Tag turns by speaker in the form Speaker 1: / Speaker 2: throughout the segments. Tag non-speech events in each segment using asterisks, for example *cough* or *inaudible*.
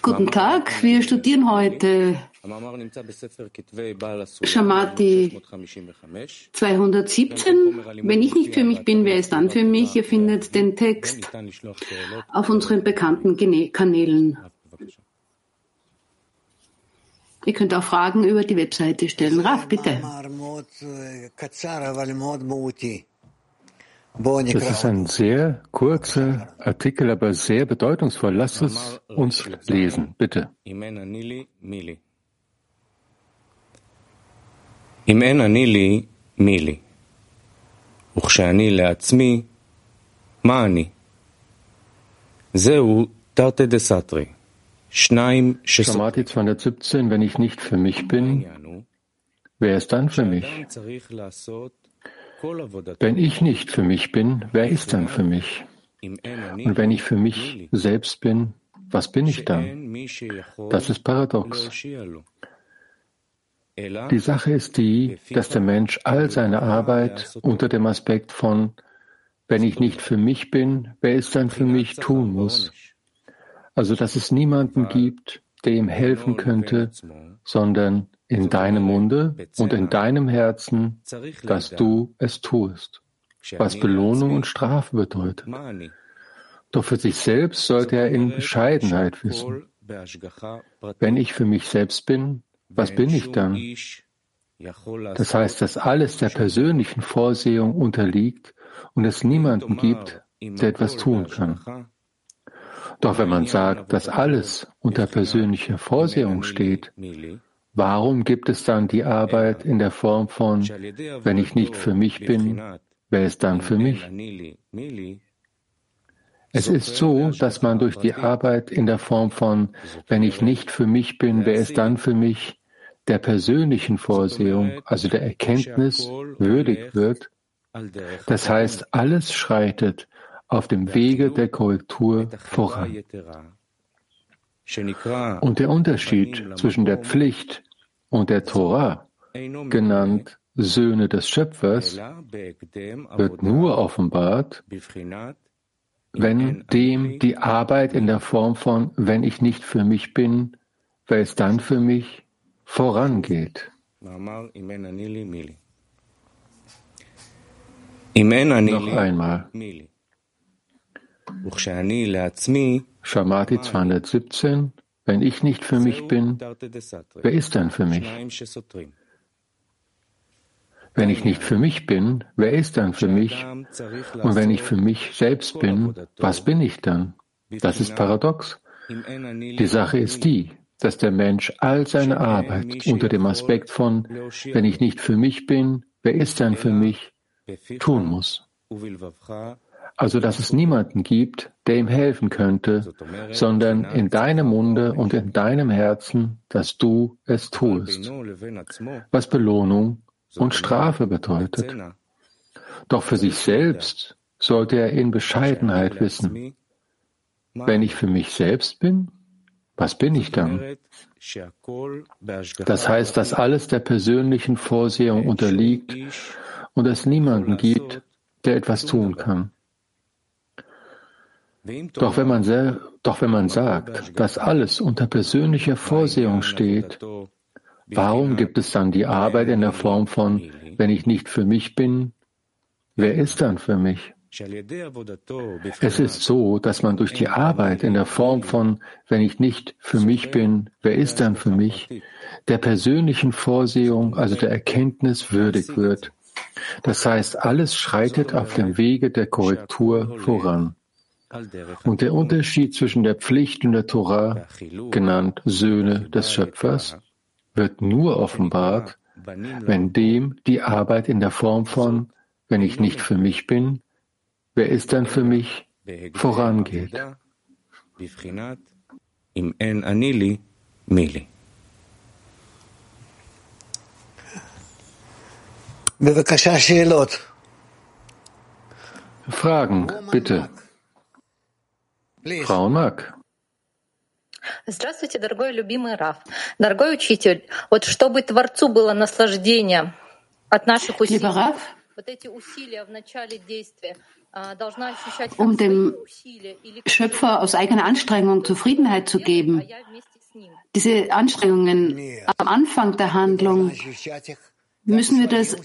Speaker 1: Guten Tag, wir studieren heute äh,
Speaker 2: Shamati
Speaker 1: 217. Wenn ich nicht für mich bin, wer ist dann für mich? Ihr findet den Text auf unseren bekannten Kanälen. Ihr könnt auch Fragen über die Webseite stellen. Raf, bitte.
Speaker 3: Das
Speaker 4: נקרא
Speaker 3: ist ein sehr kurzer Artikel, aber sehr bedeutungsvoll. Lass es uns lesen, bitte.
Speaker 2: אם אין אני לי, מי לי? אם אין אני לי, מי לי? וכשאני לעצמי, מה אני? זהו תרתי דסתרי. שניים שסותרים.
Speaker 3: Shamati 217, wenn ich nicht für mich bin,
Speaker 2: העניין הוא
Speaker 3: wer ist dann für mich? Wenn ich nicht für mich bin, wer ist dann für mich? Und wenn ich für mich selbst bin, was bin ich dann? Das ist paradox. Die Sache ist die, dass der Mensch all seine Arbeit unter dem Aspekt von, wenn ich nicht für mich bin, wer ist dann für mich tun muss. Also dass es niemanden gibt, der ihm helfen könnte, sondern in deinem Munde und in deinem Herzen, dass du es tust, was Belohnung und Strafe bedeutet. Doch für sich selbst sollte er in Bescheidenheit wissen. Wenn ich für mich selbst bin, was bin ich dann? Das heißt, dass alles der persönlichen Vorsehung unterliegt und es niemanden gibt, der etwas tun kann. Doch wenn man sagt, dass alles unter persönlicher Vorsehung steht, Warum gibt es dann die Arbeit in der Form von, wenn ich nicht für mich bin, wer ist dann für mich? Es ist so, dass man durch die Arbeit in der Form von, wenn ich nicht für mich bin, wer ist dann für mich, der persönlichen Vorsehung, also der Erkenntnis, würdig wird. Das heißt, alles schreitet auf dem Wege der Korrektur voran. Und der Unterschied zwischen der Pflicht und der Torah, genannt Söhne des Schöpfers, wird nur offenbart, wenn dem die Arbeit in der Form von, wenn ich nicht für mich bin, wer es dann für mich vorangeht. Noch einmal. Shamati 217, wenn ich nicht für mich bin, wer ist dann für mich? Wenn ich nicht für mich bin, wer ist dann für mich? Und wenn ich für mich selbst bin, was bin ich dann? Das ist paradox. Die Sache ist die, dass der Mensch all seine Arbeit unter dem Aspekt von, wenn ich nicht für mich bin, wer ist dann für mich, tun muss also dass es niemanden gibt, der ihm helfen könnte, sondern in deinem Munde und in deinem Herzen, dass du es tust, was Belohnung und Strafe bedeutet. Doch für sich selbst sollte er in Bescheidenheit wissen, wenn ich für mich selbst bin, was bin ich dann? Das heißt, dass alles der persönlichen Vorsehung unterliegt und es niemanden gibt, der etwas tun kann. Doch wenn, man sehr, doch wenn man sagt, dass alles unter persönlicher Vorsehung steht, warum gibt es dann die Arbeit in der Form von, wenn ich nicht für mich bin, wer ist dann für mich? Es ist so, dass man durch die Arbeit in der Form von, wenn ich nicht für mich bin, wer ist dann für mich, der persönlichen Vorsehung, also der Erkenntnis würdig wird. Das heißt, alles schreitet auf dem Wege der Korrektur voran. Und der Unterschied zwischen der Pflicht und der Torah, genannt Söhne des Schöpfers, wird nur offenbart, wenn dem die Arbeit in der Form von, wenn ich nicht für mich bin, wer ist dann für mich, vorangeht. Fragen, bitte.
Speaker 4: Please.
Speaker 3: Frau und Mark.
Speaker 5: Здравствуйте, дорогой любимый Раф. Дорогой учитель, вот чтобы Творцу было наслаждение от наших усилий,
Speaker 1: Lieber Raf, um dem Schöpfer aus eigener Anstrengung Zufriedenheit zu geben. Diese Anstrengungen am Anfang der Handlung, müssen wir das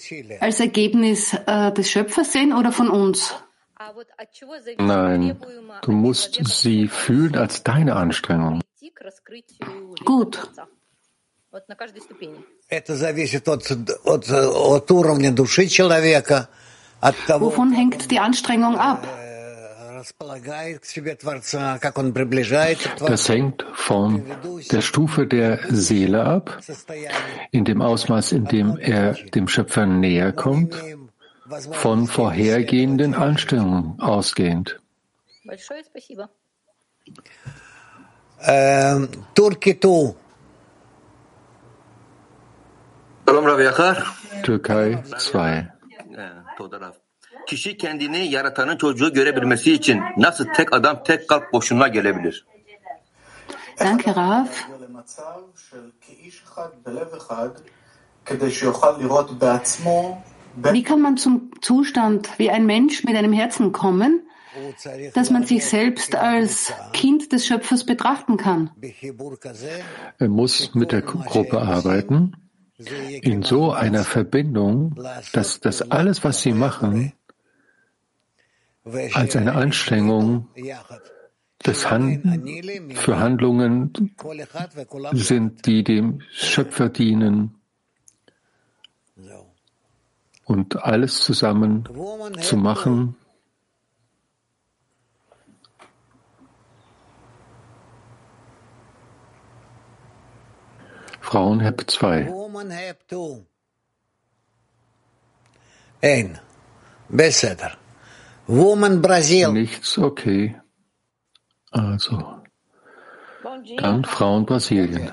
Speaker 1: als Ergebnis äh, des Schöpfers sehen oder von uns?
Speaker 3: Nein, du musst sie fühlen als deine Anstrengung.
Speaker 1: Gut. Wovon hängt die Anstrengung ab?
Speaker 3: Das hängt von der Stufe der Seele ab, in dem Ausmaß, in dem er dem Schöpfer näher kommt, von vorhergehenden Anstrengungen ausgehend.
Speaker 4: Ähm, Turkitu.
Speaker 3: Türkei 2.
Speaker 6: Kişi kendini yaratanın çocuğu görebilmesi için nasıl tek adam tek kalp boşluğuna gelebilir?
Speaker 1: Danke, Rav. Wie kann man zum Zustand wie ein Mensch mit einem Herzen kommen, dass man sich selbst als Kind des Schöpfers betrachten kann?
Speaker 3: Er muss mit der Gruppe arbeiten, in so einer Verbindung, dass das alles, was sie machen, als eine Anstrengung des Han für Handlungen sind, die dem Schöpfer dienen und alles zusammen zu machen, Frauen Hep 2.
Speaker 4: Ein. Besser. Woman Brasil.
Speaker 3: Nichts, okay. Also. Dann Frauen Brasilien.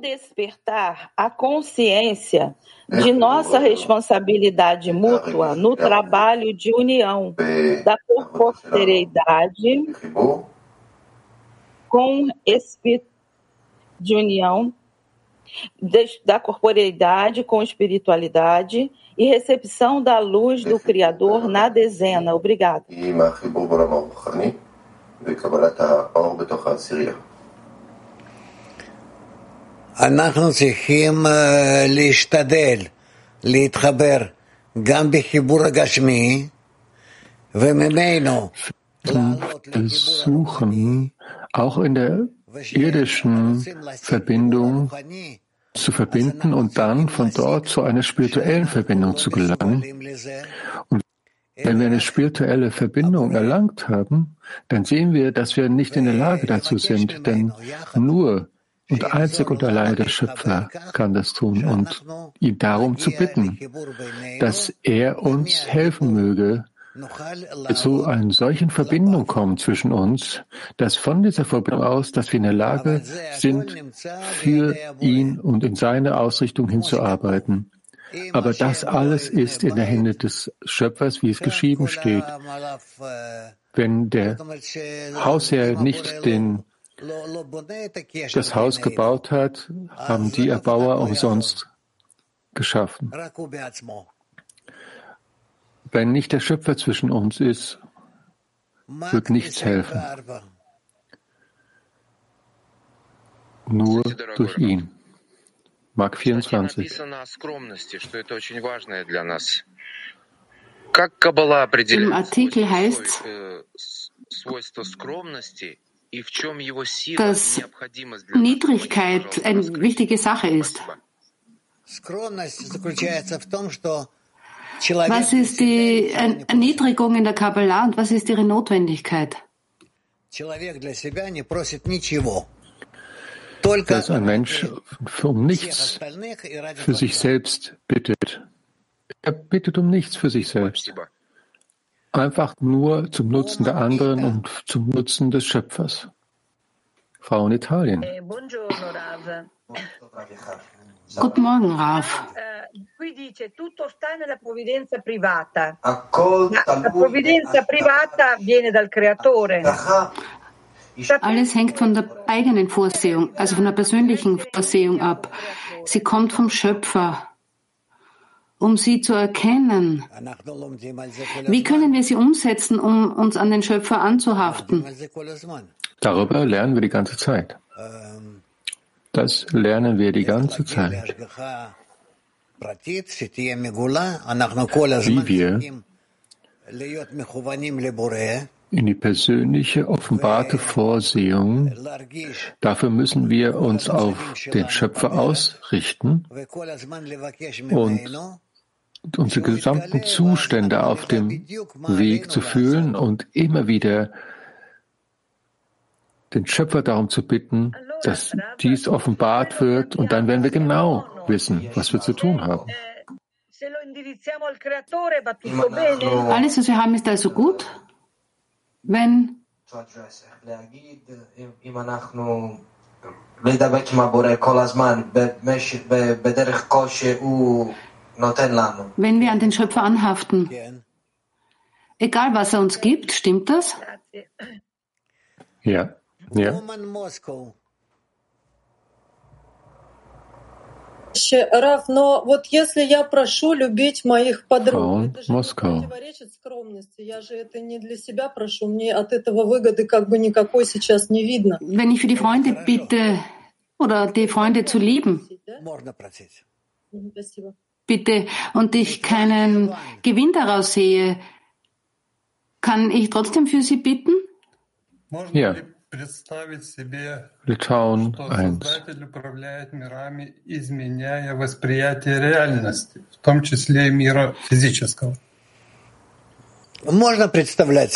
Speaker 7: Despertar a consciência de nossa responsabilidade mútua no trabalho de união da corporeidade com espírito de união da corporeidade com espiritualidade e recepção da luz do Criador na dezena. Obrigada.
Speaker 4: אנחנו צריכים להשתדל להתחבר גם בחיבור הגשמי וממנו
Speaker 3: versuchen, auch in der irdischen Verbindung zu verbinden und dann von dort zu einer spirituellen Verbindung zu gelangen. Und wenn wir eine spirituelle Verbindung erlangt haben, dann sehen wir, dass wir nicht in der Lage dazu sind, denn nur und einzig und allein der Schöpfer kann das tun und ihn darum zu bitten, dass er uns helfen möge, zu einer solchen Verbindung kommen zwischen uns, dass von dieser Verbindung aus, dass wir in der Lage sind, für ihn und in seine Ausrichtung hinzuarbeiten. Aber das alles ist in der Hände des Schöpfers, wie es geschrieben steht. Wenn der Hausherr nicht den, das Haus gebaut hat, haben die Erbauer umsonst geschaffen. Wenn nicht der Schöpfer zwischen uns ist, wird nichts helfen. Nur durch ihn. Mark 24.
Speaker 1: Im Artikel heißt dass Niedrigkeit eine wichtige Sache ist. Was ist die Erniedrigung in der Kabbalah und was ist ihre Notwendigkeit?
Speaker 3: Dass ein Mensch um nichts für sich selbst bittet. Er bittet um nichts für sich selbst. Einfach nur zum Nutzen der anderen und zum Nutzen des Schöpfers. Frau in Italien.
Speaker 7: Eh,
Speaker 1: Guten Morgen, Raf.
Speaker 7: Qui dice tutto sta nella provvidenza privata. La provvidenza privata viene dal creatore.
Speaker 1: Alles hängt von der eigenen Vorsehung, also von der persönlichen Vorsehung ab. Sie kommt vom Schöpfer. Um sie zu erkennen? Wie können wir sie umsetzen, um uns an den Schöpfer anzuhaften?
Speaker 3: Darüber lernen wir die ganze Zeit. Das lernen wir die ganze Zeit. Wie wir in die persönliche offenbarte Vorsehung. Dafür müssen wir uns auf den Schöpfer ausrichten und unsere gesamten Zustände auf dem Weg zu fühlen und immer wieder den Schöpfer darum zu bitten, dass dies offenbart wird und dann werden wir genau wissen, was wir zu tun haben.
Speaker 1: Alles, was wir haben, ist also gut, wenn wenn wir an den Schöpfer anhaften. Egal, was er uns gibt, stimmt das?
Speaker 3: Ja, ja.
Speaker 8: Раф, но вот если я прошу любить моих подруг, это же противоречит скромности. Я же это не для себя прошу, мне от этого выгоды как бы никакой сейчас не видно.
Speaker 1: Wenn ich für die Freunde bitte oder die Freunde zu lieben, bitte und ich keinen Gewinn daraus sehe, kann ich trotzdem für Sie bitten?
Speaker 3: Ja. Litauen 1.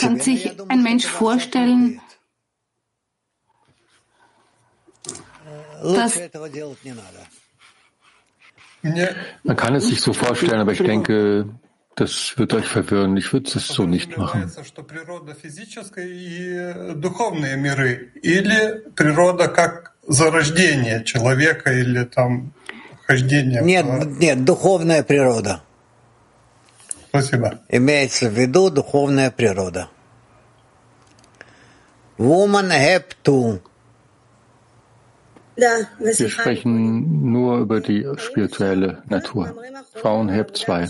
Speaker 1: Kann sich ein Mensch vorstellen, dass
Speaker 3: Man kann es sich so vorstellen, aber ich denke, das wird euch verwirren. Ich würde es so nicht machen.
Speaker 4: Нет, нет, духовная природа.
Speaker 9: Спасибо.
Speaker 4: Имеется в виду духовная природа. Woman have to.
Speaker 3: Wir sprechen nur über die spirituelle Natur. Frauen Heb 2.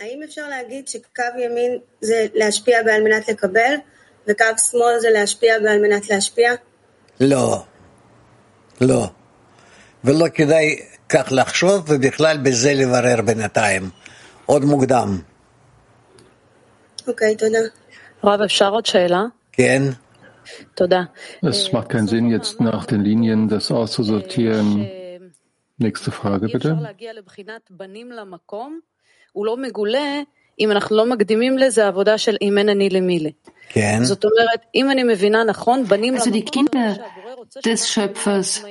Speaker 10: האם אפשר להגיד שקו ימין זה להשפיע בעל מנת לקבל, וקו שמאל זה להשפיע בעל מנת להשפיע?
Speaker 4: לא, לא. ולא כדאי כך לחשוב, ובכלל בזה לברר בינתיים. עוד מוקדם.
Speaker 10: אוקיי, תודה.
Speaker 5: רב, אפשר עוד שאלה?
Speaker 4: כן.
Speaker 5: תודה.
Speaker 3: Es macht keinen Sinn, jetzt nach den Linien das auszusortieren. Nächste Frage, bitte.
Speaker 5: הוא לא מגולה אם אנחנו לא מקדימים לזה עבודה של אם אין אני למילי. כן. זאת אומרת, אם אני מבינה נכון, בנים
Speaker 1: also die Kinder des Schöpfers.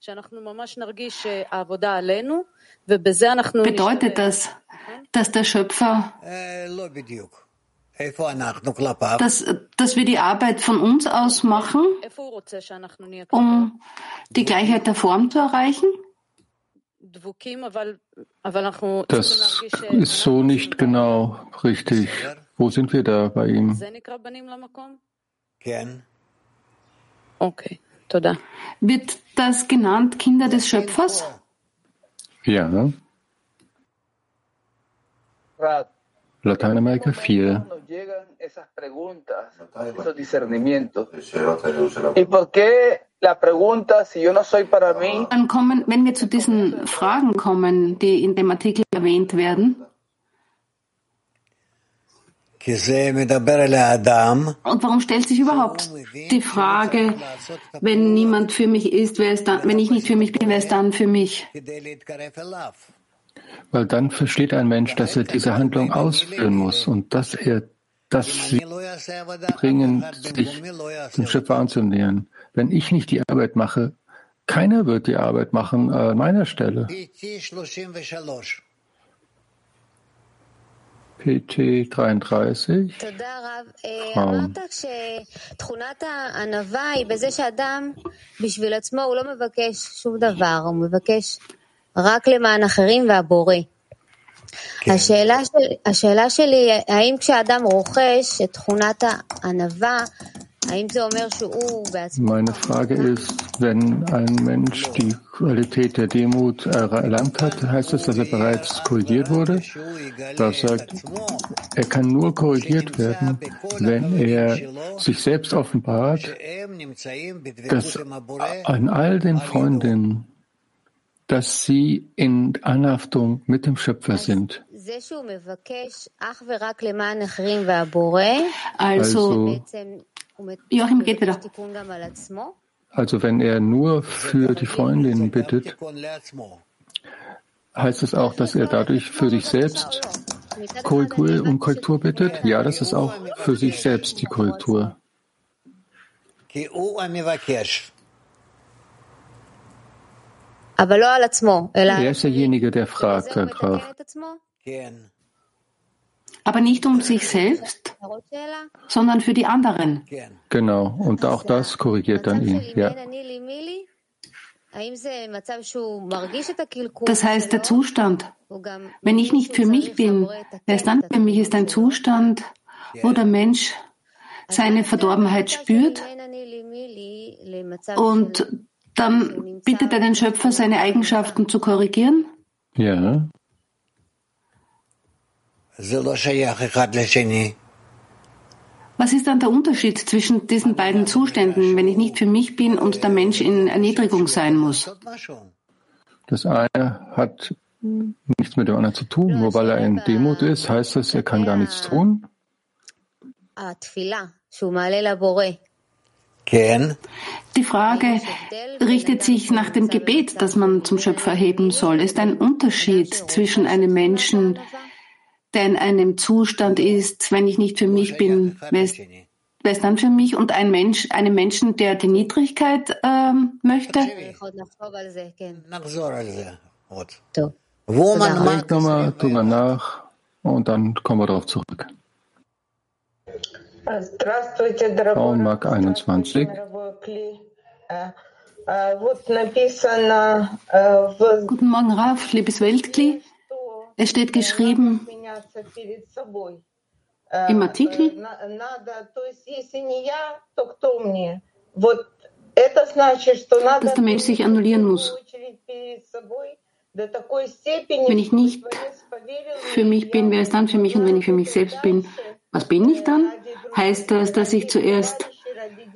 Speaker 5: שאנחנו ממש נרגיש העבודה עלינו, ובזה אנחנו...
Speaker 1: Bedeutet das, dass der Schöpfer
Speaker 4: לא בדיוק.
Speaker 1: dass, dass wir die Arbeit von uns aus machen, um die Gleichheit der Form zu erreichen?
Speaker 3: Das ist so nicht genau richtig. Wo sind wir da bei ihm?
Speaker 5: Okay, toda.
Speaker 1: Wird das genannt Kinder des Schöpfers?
Speaker 3: Ja. Lateinamerika 4.
Speaker 11: ¿Y por qué la pregunta, si yo no soy para mí?
Speaker 1: Dann kommen, wenn wir zu diesen Fragen kommen, die in dem Artikel erwähnt werden. Und warum stellt sich überhaupt die Frage, wenn niemand für mich ist, wer ist dann, wenn ich nicht für mich bin, wer ist dann für mich?
Speaker 3: Weil dann versteht ein Mensch, dass er diese Handlung ausführen muss und dass er das sie bringen, sich dem Schöpfer anzunähern. Wenn ich nicht die Arbeit mache, keiner wird die Arbeit machen an meiner Stelle. PT 33. Frauen.
Speaker 12: תכונת הענווה היא בזה שאדם בשביל עצמו הוא לא מבקש שום דבר, הוא מבקש רק למען אחרים והבורא. השאלה, של, השאלה שלי, האם כשאדם רוכש את תכונת הענווה,
Speaker 3: Meine Frage ist, wenn ein Mensch die Qualität der Demut erlangt hat, heißt das, dass er bereits korrigiert wurde? Das sagt, er kann nur korrigiert werden, wenn er sich selbst offenbart, dass an all den Freundinnen, dass sie in Anhaftung mit dem Schöpfer sind.
Speaker 1: Also, Joachim geht wieder.
Speaker 3: Also wenn er nur für die Freundin bittet, heißt es auch, dass er dadurch für sich selbst Korrektur um Korrektur bittet? Ja, das ist auch für sich selbst die Korrektur. Er ist derjenige, der fragt, Herr Graf
Speaker 1: aber nicht um sich selbst, sondern für die anderen.
Speaker 3: Genau, und auch das korrigiert dann ihn. Ja.
Speaker 1: Das heißt, der Zustand, wenn ich nicht für mich bin, erst dann für mich ist ein Zustand, wo der Mensch seine Verdorbenheit spürt und dann bittet er den Schöpfer, seine Eigenschaften zu korrigieren?
Speaker 3: Ja.
Speaker 1: Was ist dann der Unterschied zwischen diesen beiden Zuständen, wenn ich nicht für mich bin und der Mensch in Erniedrigung sein muss?
Speaker 3: Das eine hat nichts mit dem anderen zu tun. Nur weil er in Demut ist, heißt das, er kann gar nichts tun?
Speaker 1: Die Frage richtet sich nach dem Gebet, das man zum Schöpfer erheben soll. Ist ein Unterschied zwischen einem Menschen, der in einem Zustand ist, wenn ich nicht für mich bin, wer ist, wer ist dann für mich? Und ein Mensch, einen Menschen, der die Niedrigkeit ähm, möchte?
Speaker 3: Denk nochmal drüber nach und dann kommen wir darauf zurück. Frauenmark 21.
Speaker 1: Guten Morgen, Raf, liebes Weltkli. Es steht geschrieben im Artikel, dass der Mensch sich annullieren muss. Wenn ich nicht für mich bin, wer ist dann für mich? Und wenn ich für mich selbst bin, was bin ich dann? Heißt das, dass ich zuerst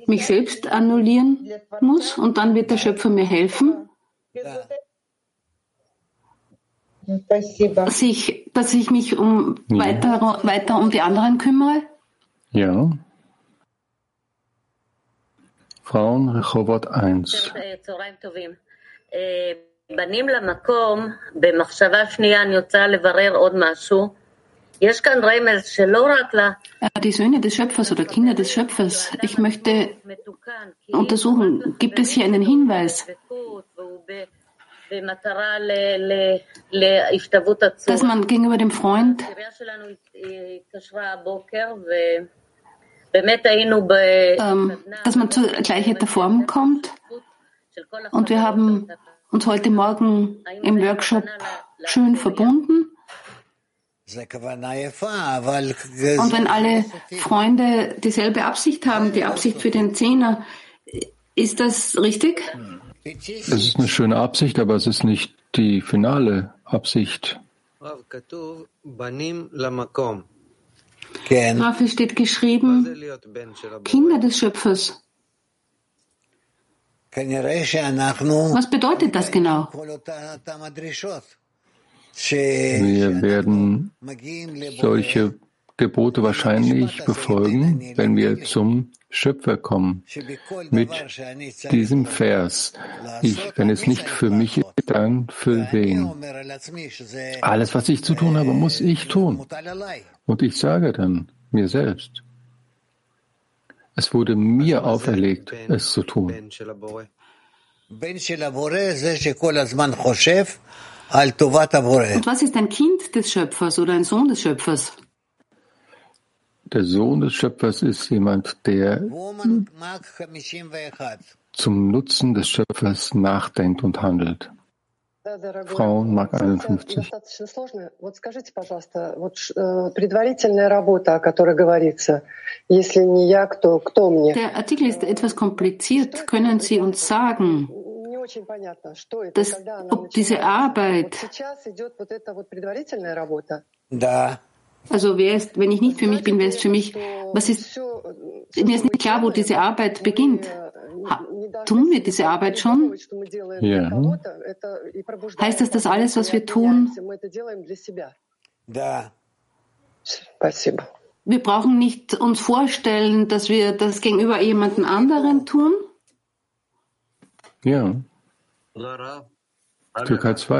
Speaker 1: mich selbst annullieren muss und dann wird der Schöpfer mir helfen? dass ich, dass ich mich um ja. weiter, weiter um die anderen kümmere?
Speaker 3: Ja. Frauen, Rechobot 1. בנים למקום, במחשבה שנייה אני רוצה לברר עוד משהו.
Speaker 1: Die Söhne des Schöpfers oder Kinder des Schöpfers. Ich möchte untersuchen, gibt es hier einen Hinweis? dass man gegenüber dem Freund ähm, dass man zur gleichen Form kommt. Und wir haben uns heute Morgen im Workshop schön verbunden. Und wenn alle Freunde dieselbe Absicht haben, die Absicht für den Zehner, ist das richtig?
Speaker 3: Es ist eine schöne Absicht, aber es ist nicht die finale Absicht.
Speaker 1: Dafür steht geschrieben, Kinder des Schöpfers. Was bedeutet das genau?
Speaker 3: Wir werden solche Gebote wahrscheinlich befolgen, wenn wir zum Schöpfer kommen. Mit diesem Vers, ich, wenn es nicht für mich ist, dann für wen? Alles, was ich zu tun habe, muss ich tun. Und ich sage dann mir selbst, es wurde mir auferlegt, es zu tun. Und
Speaker 1: was ist ein Kind des Schöpfers oder ein Sohn des Schöpfers?
Speaker 3: Der Sohn des Schöpfers ist jemand, der zum Nutzen des Schöpfers nachdenkt und handelt. Frauen Mark 51.
Speaker 1: Der Artikel ist etwas kompliziert. Können Sie uns sagen, dass, ob diese Arbeit, also wer ist, wenn ich nicht für mich bin, wer ist für mich, was ist, mir ist nicht klar, wo diese Arbeit beginnt. Ha, tun wir diese Arbeit schon?
Speaker 3: Ja.
Speaker 1: Heißt das, dass alles, was wir tun, wir brauchen nicht uns vorstellen, dass wir das gegenüber jemandem anderen tun?
Speaker 3: Ja. Türkei 2.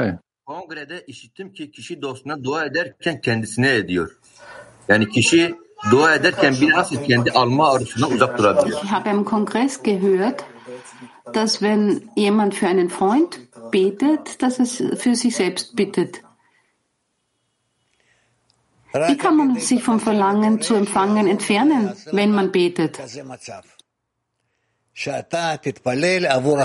Speaker 6: Kongrede işittim ki kişi dostuna dua ederken kendisine ediyor. Yani kişi dua ederken bile nasıl kendi alma arzusundan uzak durabiliyor.
Speaker 1: Ich habe im Kongress gehört, dass wenn jemand für einen Freund betet, dass es für sich selbst bittet. Wie kann man sich vom Verlangen zu empfangen entfernen, wenn man betet?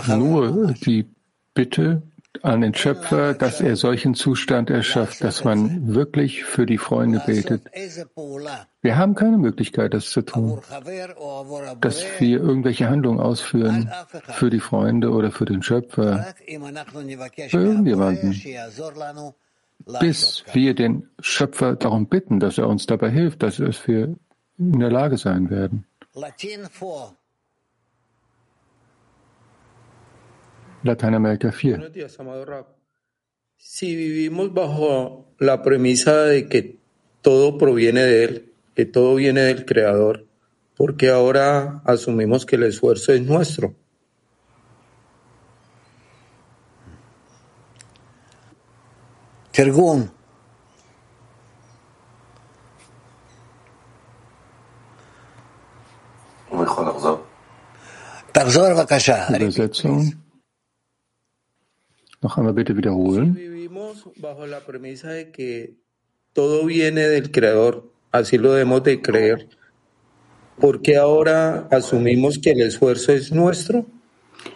Speaker 3: Nur die Bitte an den Schöpfer, dass er solchen Zustand erschafft, dass man wirklich für die Freunde betet. Wir haben keine Möglichkeit, das zu tun, dass wir irgendwelche Handlungen ausführen für die Freunde oder für den Schöpfer, für irgendjemanden, bis wir den Schöpfer darum bitten, dass er uns dabei hilft, dass wir in der Lage sein werden. Latinoamérica 4.
Speaker 13: Buenos días, amado Rab. Si vivimos bajo la premisa de que todo proviene de Él, que todo viene del Creador, porque ahora asumimos que el esfuerzo es nuestro.
Speaker 4: Tergum.
Speaker 3: Übersetzung. Noch einmal bitte wiederholen.
Speaker 13: Vivimos bajo la premisa de que todo viene del Creador, así lo debemos de creer. ¿Por qué ahora asumimos que el esfuerzo es nuestro?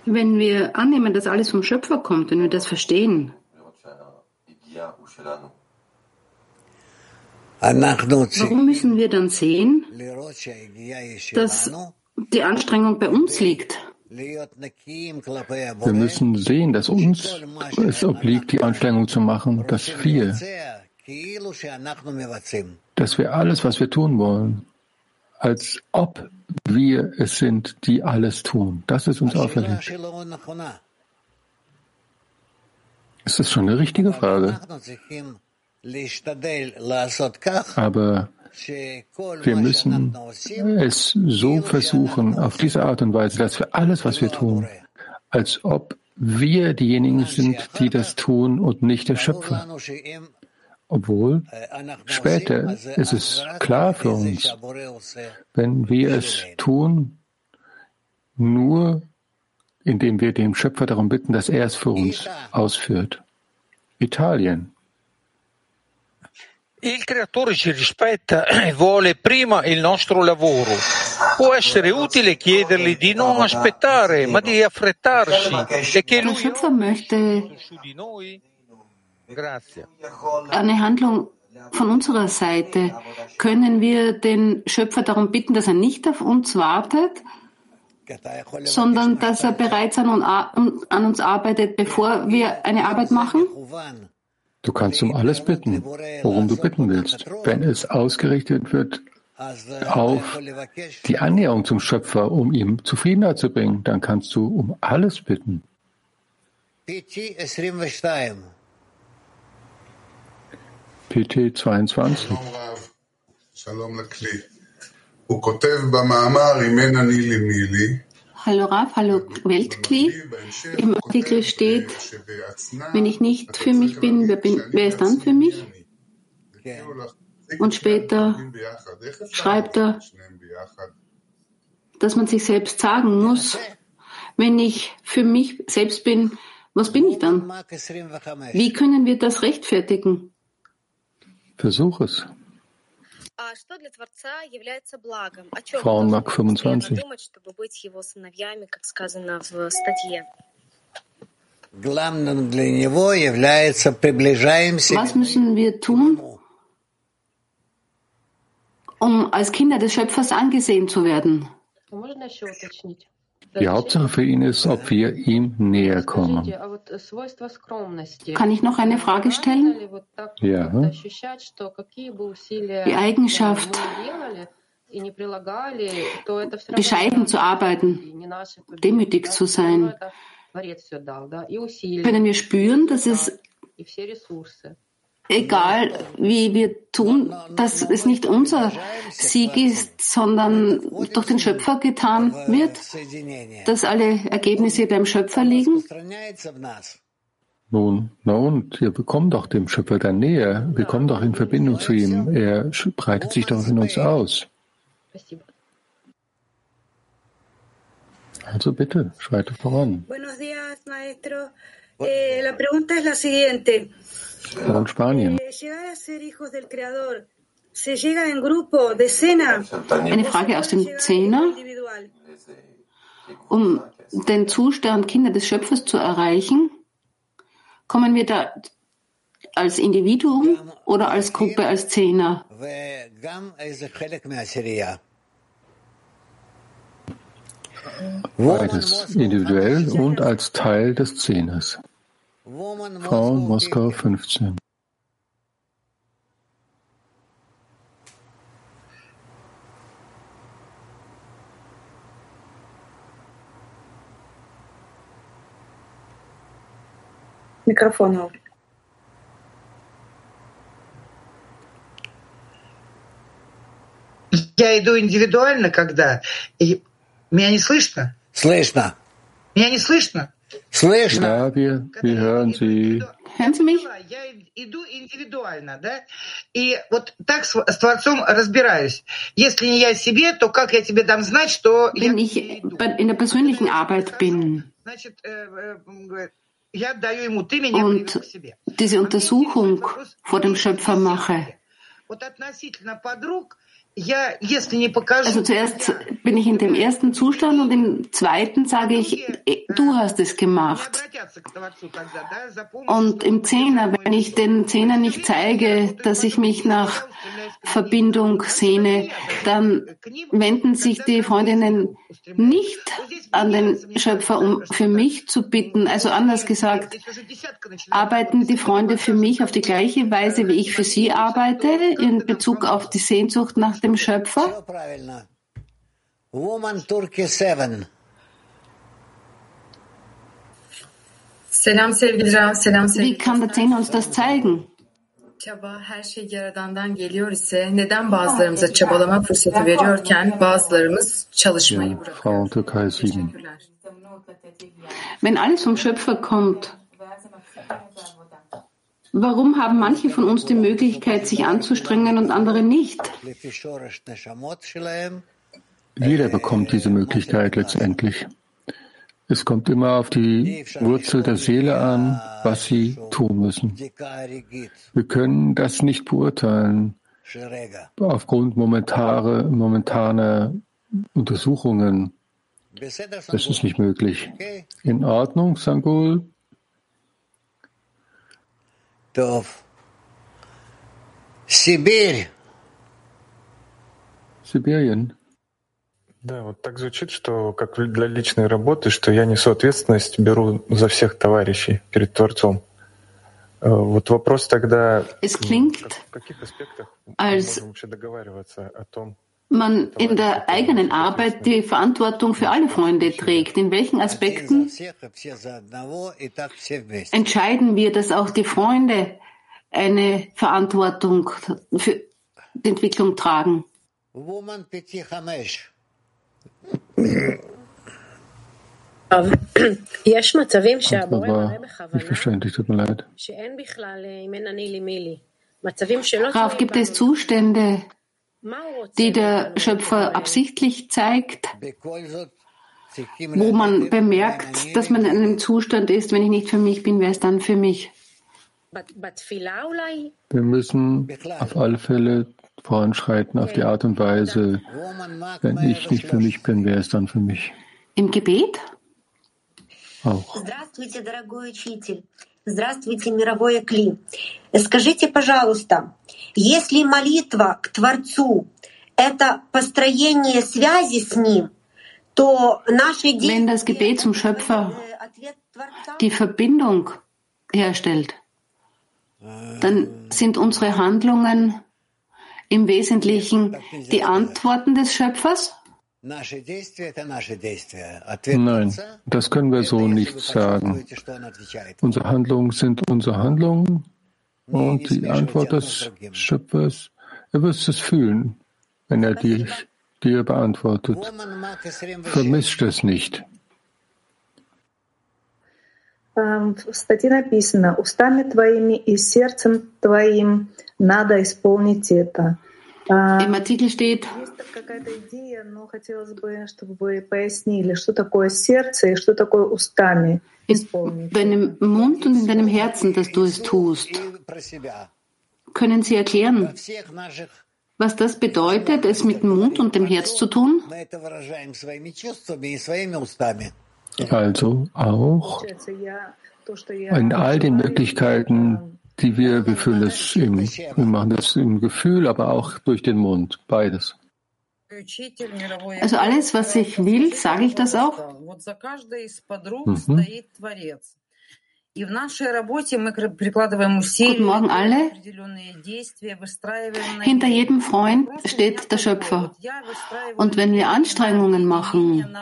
Speaker 1: Wenn wir annehmen, dass alles vom Schöpfer kommt, wenn wir das verstehen, warum müssen wir dann sehen, dass die Anstrengung bei uns liegt?
Speaker 3: Wir müssen sehen, dass uns es obliegt, die Anstrengung zu machen, dass wir, dass wir alles, was wir tun wollen, als ob wir es sind, die alles tun. Das ist uns auferlegt. Es ist schon eine richtige Frage. Aber wir müssen es so versuchen, auf diese Art und Weise, dass wir alles, was wir tun, als ob wir diejenigen sind, die das tun und nicht der Schöpfer. Obwohl später ist es klar für uns, wenn wir es tun, nur indem wir dem Schöpfer darum bitten, dass er es für uns ausführt. Italien.
Speaker 14: Il creatore ci rispetta *clears throat* e vuole prima il nostro lavoro. Può essere utile chiedergli di non aspettare, ma di affrettarsi e che lui
Speaker 1: su di noi. Grazie. Eine Handlung von unserer Seite. Können wir den Schöpfer darum bitten, dass er nicht auf uns wartet, sondern dass er bereits an, an uns arbeitet, bevor wir eine Arbeit machen?
Speaker 3: Du kannst um alles bitten, worum du bitten willst. Wenn es ausgerichtet wird auf die Annäherung zum Schöpfer, um ihm Zufriedenheit zu bringen, dann kannst du um alles bitten. PT 22.
Speaker 1: Hallo Raf, hallo Weltkli. Im Artikel steht, wenn ich nicht für mich bin, wer, bin, wer ist dann für mich? Und später schreibt er, dass man sich selbst sagen muss, wenn ich für mich selbst bin, was bin ich dann? Wie können wir das rechtfertigen?
Speaker 3: Versuch es. А что для Творца является благом? О чем Фаунак 25.
Speaker 15: думать, чтобы быть его сыновьями, как сказано в э, статье?
Speaker 4: Главным для него является приближаемся
Speaker 1: Was müssen wir tun, um als Kinder des Schöpfers angesehen zu werden? Можно еще уточнить?
Speaker 3: Die Hauptsache für ihn ist, ob wir ihm näher kommen.
Speaker 1: Kann ich noch eine Frage stellen?
Speaker 3: Ja.
Speaker 1: Die Eigenschaft, bescheiden zu arbeiten, demütig zu sein. Können wir spüren, dass es egal wie wir tun, dass es nicht unser Sieg ist, sondern durch den Schöpfer getan wird, dass alle Ergebnisse beim Schöpfer liegen?
Speaker 3: Nun, na und, ihr bekommt doch dem Schöpfer dann näher, wir kommen doch in Verbindung zu ihm, er breitet sich doch in uns aus. Also bitte, schreite voran.
Speaker 10: Buenos días, maestro. Eh, la pregunta es la siguiente.
Speaker 3: Von Spanien.
Speaker 10: Eh.
Speaker 1: Eine Frage aus dem Zehner. Um den Zustand Kinder des Schöpfers zu erreichen, kommen wir da als Individuum oder als Gruppe, als Zehner?
Speaker 3: Beides, individuell und als Teil des Zehners. Frau Moskau 15.
Speaker 10: Mikrofon auf.
Speaker 16: Я иду индивидуально, когда... И меня не слышно?
Speaker 4: Слышно.
Speaker 16: Меня не слышно?
Speaker 4: Слышно.
Speaker 3: Ja, wir, wir hören Sie.
Speaker 1: Hören Sie mich?
Speaker 16: Я иду индивидуально, да? И вот так с, с Творцом разбираюсь. Если не я себе, то как я тебе дам знать, что
Speaker 1: Wenn
Speaker 16: я
Speaker 1: ich in der persönlichen Arbeit bin
Speaker 16: Значит, э, э, я отдаю ему, ты меня
Speaker 1: und
Speaker 16: к себе.
Speaker 1: diese Untersuchung vor dem Schöpfer mache,
Speaker 16: Вот относительно подруг,
Speaker 1: Also zuerst bin ich in dem ersten Zustand und im zweiten sage ich, eh, du hast es gemacht. Und im Zehner, wenn ich den Zehner nicht zeige, dass ich mich nach Verbindung sehne, dann wenden sich die Freundinnen nicht an den Schöpfer, um für mich zu bitten. Also anders gesagt, arbeiten die Freunde für mich auf die gleiche Weise, wie ich für sie arbeite, in Bezug auf die Sehnsucht nach dem Schöpfer?
Speaker 4: Woman Turkey 7.
Speaker 17: Selam sevgili Rav, selam sevgili
Speaker 1: Wie kann der Zehner uns das zeigen?
Speaker 17: Çaba her şey Yaradan'dan geliyor ise neden bazılarımıza çabalama fırsatı veriyorken bazılarımız çalışmayı bırakıyor?
Speaker 3: 7.
Speaker 1: Wenn alles vom Schöpfer kommt, warum haben manche von uns die Möglichkeit, sich anzustrengen und andere nicht?
Speaker 3: Jeder bekommt diese Möglichkeit letztendlich. Es kommt immer auf die Wurzel der Seele an, was sie tun müssen. Wir können das nicht beurteilen aufgrund momentare, momentaner Untersuchungen. Das ist nicht möglich. In Ordnung, Sangul?
Speaker 4: Sibir.
Speaker 3: Sibirien.
Speaker 18: Да, вот так звучит, что как для личной работы, что я несу ответственность, беру за всех товарищей перед Творцом. Вот вопрос тогда,
Speaker 1: Es klingt,
Speaker 18: в каких аспектах мы
Speaker 1: als
Speaker 18: можем вообще договариваться о том,
Speaker 1: man in der eigenen Arbeit die Verantwortung für alle Freunde trägt. In welchen Aspekten entscheiden wir, dass auch die Freunde eine Verantwortung für die Entwicklung tragen?
Speaker 4: Woman PT 5.
Speaker 5: יש מצבים שהבורא
Speaker 3: war
Speaker 5: מראה
Speaker 3: nicht
Speaker 5: בכוונה
Speaker 3: verständlich, tut mir leid.
Speaker 5: שאין בכלל אה, אם אין אני לי מי לי. מצבים שלא
Speaker 1: Raf, gibt es Zustände, die der Schöpfer absichtlich zeigt, wo man bemerkt, dass man in einem Zustand ist, wenn ich nicht für mich bin, wer ist dann für mich?
Speaker 3: Wir müssen auf alle Fälle voranschreiten auf die Art und Weise, wenn ich nicht für mich bin, wer ist dann für mich?
Speaker 1: Im Gebet?
Speaker 3: Auch.
Speaker 19: Здравствуйте, дорогой учитель. Здравствуйте, мировое Кли. Скажите, пожалуйста, если молитва к Творцу — это построение связи с Ним, то наши
Speaker 1: Wenn das Gebet zum Schöpfer die Verbindung herstellt, dann sind unsere Handlungen im Wesentlichen die Antworten des Schöpfers?
Speaker 3: Nein, das können wir so nicht sagen. Unsere Handlungen sind unsere Handlungen und die Antwort des Schöpfers, er wird es fühlen, wenn er die, dir beantwortet. Vermischt es nicht.
Speaker 20: В статье написано, устами твоими и сердцем твоим надо исполнить это.
Speaker 1: Im Artikel steht, in deinem Mund und in deinem Herzen, dass du es tust. Können Sie erklären, was das bedeutet, es mit dem Mund und dem Herz zu tun?
Speaker 3: Also auch in all den Möglichkeiten, die wir, wir fühlen das im, wir machen das im Gefühl, aber auch durch den Mund, beides.
Speaker 1: Also alles, was ich will, sage ich das auch?
Speaker 3: Mhm. Guten
Speaker 1: Morgen alle. Hinter jedem Freund steht der Schöpfer. Und wenn wir Anstrengungen machen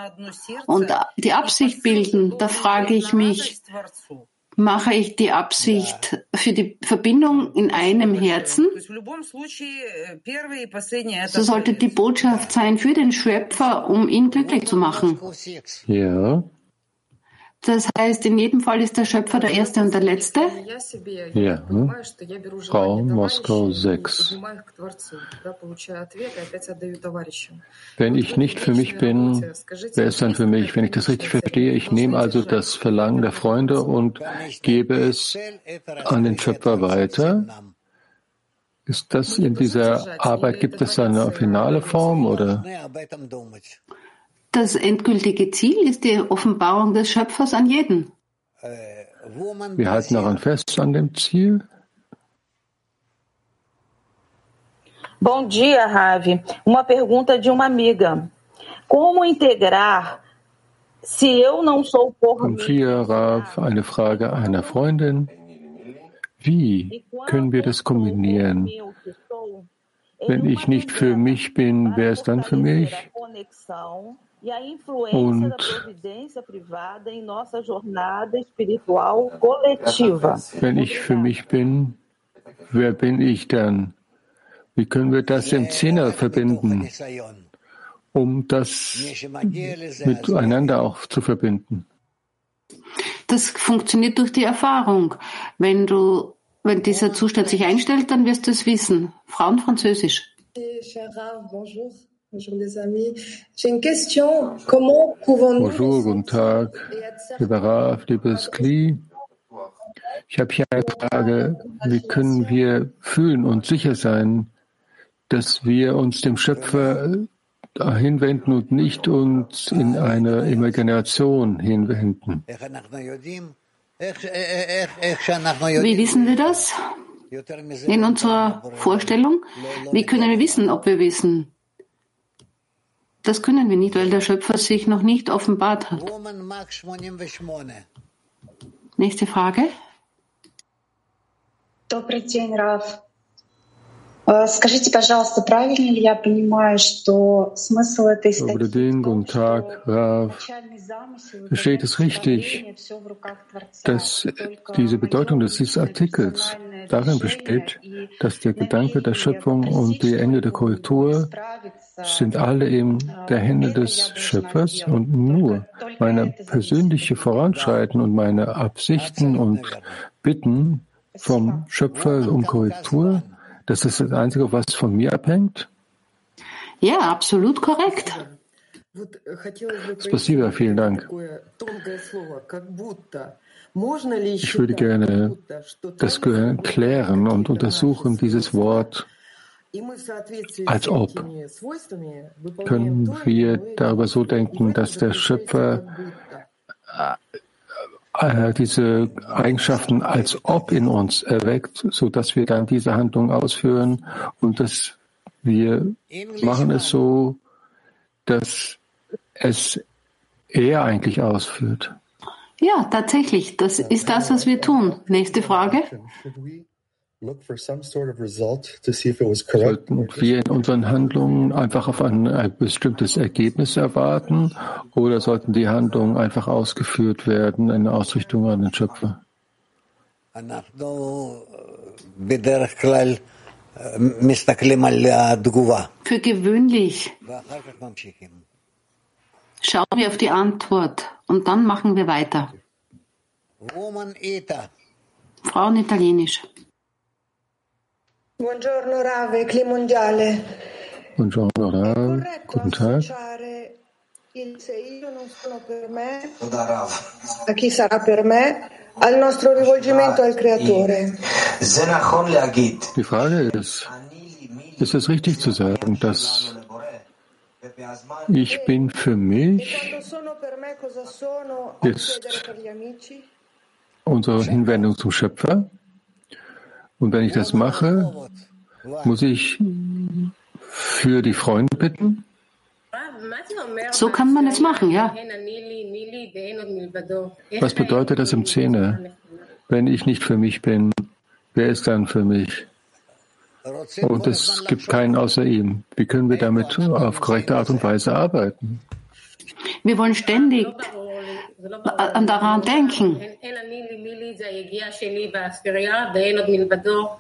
Speaker 1: und die Absicht bilden, da frage ich mich, mache ich die Absicht für die Verbindung in einem Herzen. So sollte die Botschaft sein für den Schöpfer, um ihn glücklich zu machen.
Speaker 3: Ja.
Speaker 1: Das heißt, in jedem Fall ist der Schöpfer der Erste und der Letzte?
Speaker 3: Ja. Frau Moskau 6. Wenn ich nicht für mich bin, wer ist dann für mich? Wenn ich das richtig verstehe, ich nehme also das Verlangen der Freunde und gebe es an den Schöpfer weiter. Ist das in dieser Arbeit, gibt es eine finale Form oder?
Speaker 1: Das endgültige Ziel ist die Offenbarung des Schöpfers an jeden.
Speaker 3: Wir halten daran fest an dem Ziel.
Speaker 7: Bom dia, Ravi. Uma pergunta de uma amiga. Como integrar se eu não sou por
Speaker 3: Bom dia, Rav. Eine Frage einer Freundin. Wie können wir das kombinieren? Wenn ich nicht für mich bin, wer ist dann für mich? Und wenn ich für mich bin, wer bin ich dann? Wie können wir das im Zehner verbinden, um das miteinander auch zu verbinden?
Speaker 1: Das funktioniert durch die Erfahrung. Wenn du, wenn dieser Zustand sich einstellt, dann wirst du es wissen. Frauen Französisch.
Speaker 8: Bonjour. Bonjour les amis. J'ai une question. Comment pouvons-nous
Speaker 3: Bonjour, guten Tag, lieber Raf, liebes Kli. Ich habe hier eine Frage. Wie können wir fühlen und sicher sein, dass wir uns dem Schöpfer hinwenden und nicht uns in eine Imagination hinwenden?
Speaker 1: Wie wissen wir das? In unserer Vorstellung? Wie können wir wissen, ob wir wissen? Das können wir nicht, weil der Schöpfer sich noch nicht offenbart hat. Nächste Frage.
Speaker 21: Добрый день, Раф. Скажите, пожалуйста, правильно ли я понимаю, что смысл этой статьи
Speaker 3: Guten Tag, Rav. Versteht es richtig, dass diese Bedeutung dieses Artikels darin besteht, dass der Gedanke der Schöpfung und die Ende der Korrektur sind alle in der Hände des Schöpfers und nur meine persönliche Voranschreiten und meine Absichten und Bitten vom Schöpfer um Korrektur das ist das Einzige, was von mir abhängt?
Speaker 1: Ja, absolut korrekt.
Speaker 3: Spasiba, vielen Dank. Ich würde gerne das klären und untersuchen, dieses Wort als ob. Können wir darüber so denken, dass der Schöpfer äh, diese Eigenschaften als ob in uns erweckt, so dass wir dann diese Handlung ausführen und dass wir machen es so, dass es er eigentlich ausführt.
Speaker 1: Ja, tatsächlich. Das ist das, was wir tun. Nächste Frage.
Speaker 3: Sollten wir in unseren Handlungen einfach auf ein, ein, bestimmtes Ergebnis erwarten oder sollten die Handlungen einfach ausgeführt werden in Ausrichtung an den Schöpfer?
Speaker 1: Für gewöhnlich schauen wir auf die Antwort und dann machen wir weiter. Frauen Italienisch.
Speaker 22: Buongiorno Rave, Cli Mondiale.
Speaker 3: Buongiorno Rav, guten Tag.
Speaker 22: Il se io non sono per me, a chi sarà per me, al nostro rivolgimento al Creatore.
Speaker 3: Die Frage ist, ist es richtig zu sagen, dass ich bin für mich ist unsere Hinwendung zum Schöpfer? Und wenn ich das mache, muss ich für die Freunde bitten?
Speaker 1: So kann man es machen, ja.
Speaker 3: Was bedeutet das im Zehner? Wenn ich nicht für mich bin, wer ist dann für mich? Und es gibt keinen außer ihm. Wie können wir damit auf korrekte Art und Weise arbeiten?
Speaker 1: Wir wollen ständig daran denken.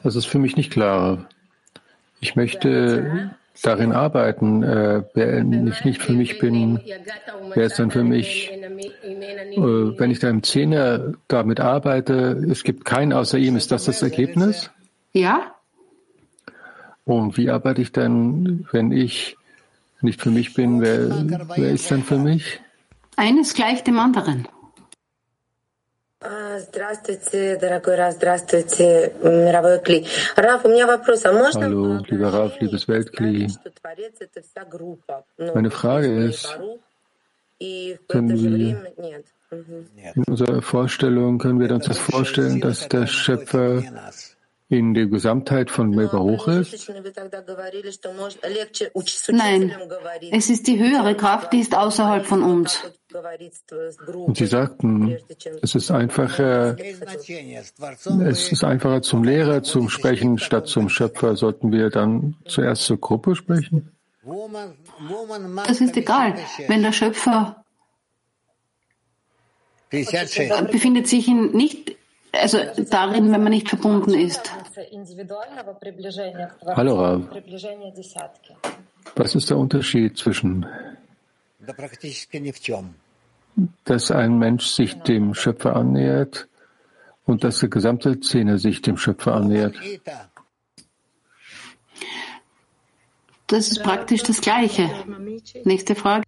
Speaker 3: Das ist für mich nicht klar. Ich möchte darin arbeiten, äh, wer ich nicht für mich bin, wer ist dann für mich? Äh, wenn ich da im Zehner damit arbeite, es gibt keinen außer ihm, ist das das Ergebnis?
Speaker 1: Ja.
Speaker 3: Und wie arbeite ich dann, wenn ich nicht für mich bin, wer, wer ist dann für mich?
Speaker 1: Eines gleich dem anderen.
Speaker 3: Hallo, lieber Rav, liebes Weltkli. Meine Frage ist, können wir in unserer Vorstellung, können wir uns das vorstellen, dass der Schöpfer in der Gesamtheit von Mebaruch ist?
Speaker 1: Nein, es ist die höhere Kraft, die ist außerhalb von uns.
Speaker 3: Und Sie sagten, es ist einfacher, es ist einfacher zum Lehrer zum Sprechen statt zum Schöpfer. Sollten wir dann zuerst zur Gruppe sprechen?
Speaker 1: Das ist egal. Wenn der Schöpfer befindet sich in nicht also darin, wenn man nicht verbunden ist.
Speaker 3: Hallo Rav. Was ist der Unterschied zwischen, dass ein Mensch sich dem Schöpfer annähert und dass die gesamte Szene sich dem Schöpfer annähert?
Speaker 1: Das ist praktisch das Gleiche. Nächste Frage.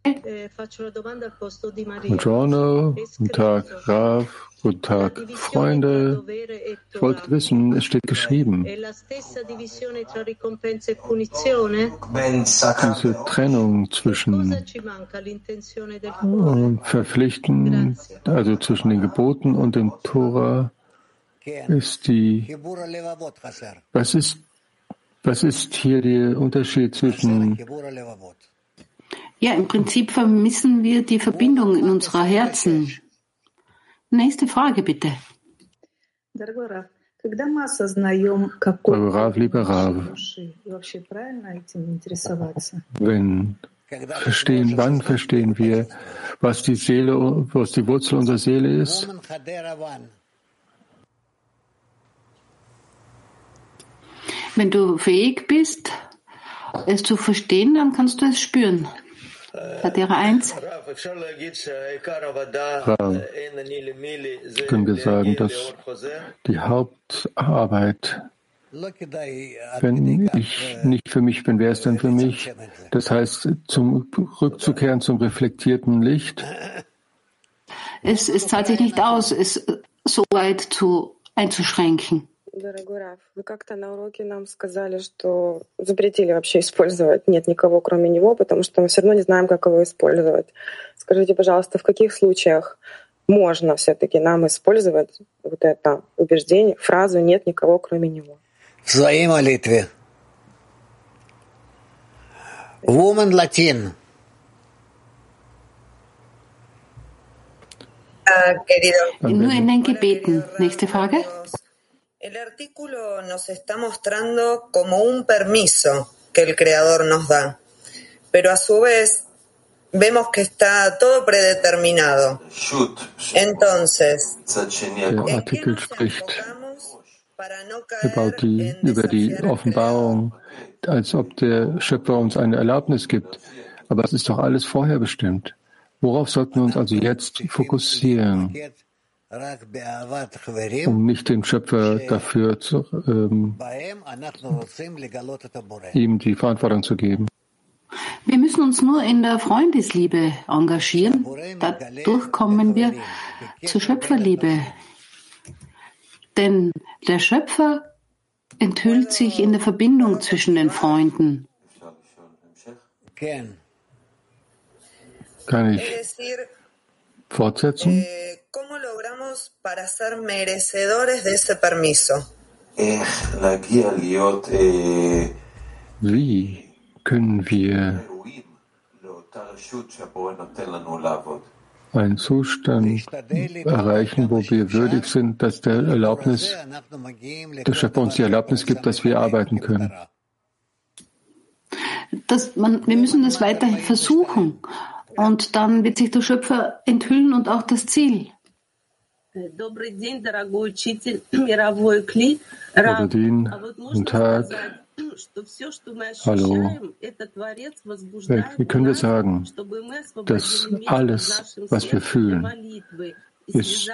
Speaker 3: Buongiorno, guten Tag, Rav, guten Tag, Freunde. Ich wollte wissen, es steht geschrieben. Diese Trennung zwischen Verpflichten, also zwischen den Geboten und dem Tora, ist die, was ist was ist hier der Unterschied zwischen
Speaker 1: ja, im Prinzip vermissen wir die Verbindung in unserer Herzen. Nächste Frage bitte.
Speaker 3: Rav, lieber Rav, wenn verstehen, wann verstehen wir, was die Seele, was die Wurzel unserer Seele ist?
Speaker 1: Wenn du fähig bist, es zu verstehen, dann kannst du es spüren. Hadera 1.
Speaker 3: Können wir sagen, dass die Hauptarbeit, wenn ich nicht für mich bin, wer ist denn für mich? Das heißt, zum rückzukehren zum reflektierten Licht.
Speaker 1: Es, es zahlt sich nicht aus, es so weit zu, einzuschränken.
Speaker 23: Дорогой Раф, вы как-то на уроке нам сказали, что запретили вообще использовать нет никого, кроме него, потому что мы все равно не знаем, как его использовать. Скажите, пожалуйста, в каких случаях можно все-таки нам использовать вот это убеждение, фразу «нет никого, кроме него».
Speaker 4: В своей молитве. Woman Latin.
Speaker 1: Nur in den Gebeten. Nächste Frage.
Speaker 24: El artículo nos está mostrando como un permiso que el Creador nos da, pero a su vez vemos que está todo predeterminado. Entonces,
Speaker 3: der Artikel spricht über die, über die Offenbarung, als ob der Schöpfer uns eine Erlaubnis gibt. Aber es ist doch alles vorher bestimmt. Worauf sollten wir uns also jetzt fokussieren, um nicht den Schöpfer dafür zu, ähm, ihm die Verantwortung zu geben?
Speaker 1: Wir müssen uns nur in der Freundesliebe engagieren. Dadurch kommen wir zur Schöpferliebe. Denn der Schöpfer enthüllt sich in der Verbindung zwischen den Freunden.
Speaker 3: Kann ich
Speaker 24: merecedores de ese permiso?
Speaker 3: Wie können wir einen Zustand erreichen, wo wir würdig sind, dass der Erlaubnis, der Schöpfer uns die Erlaubnis gibt, dass wir arbeiten können.
Speaker 1: Das, man, wir müssen das weiterhin versuchen. Und dann wird sich der Schöpfer enthüllen und auch das Ziel.
Speaker 3: Guten *clears throat* guten Tag. *clears throat* Hallo. Wie э, können wir sagen, dass alles, was wir fühlen, ist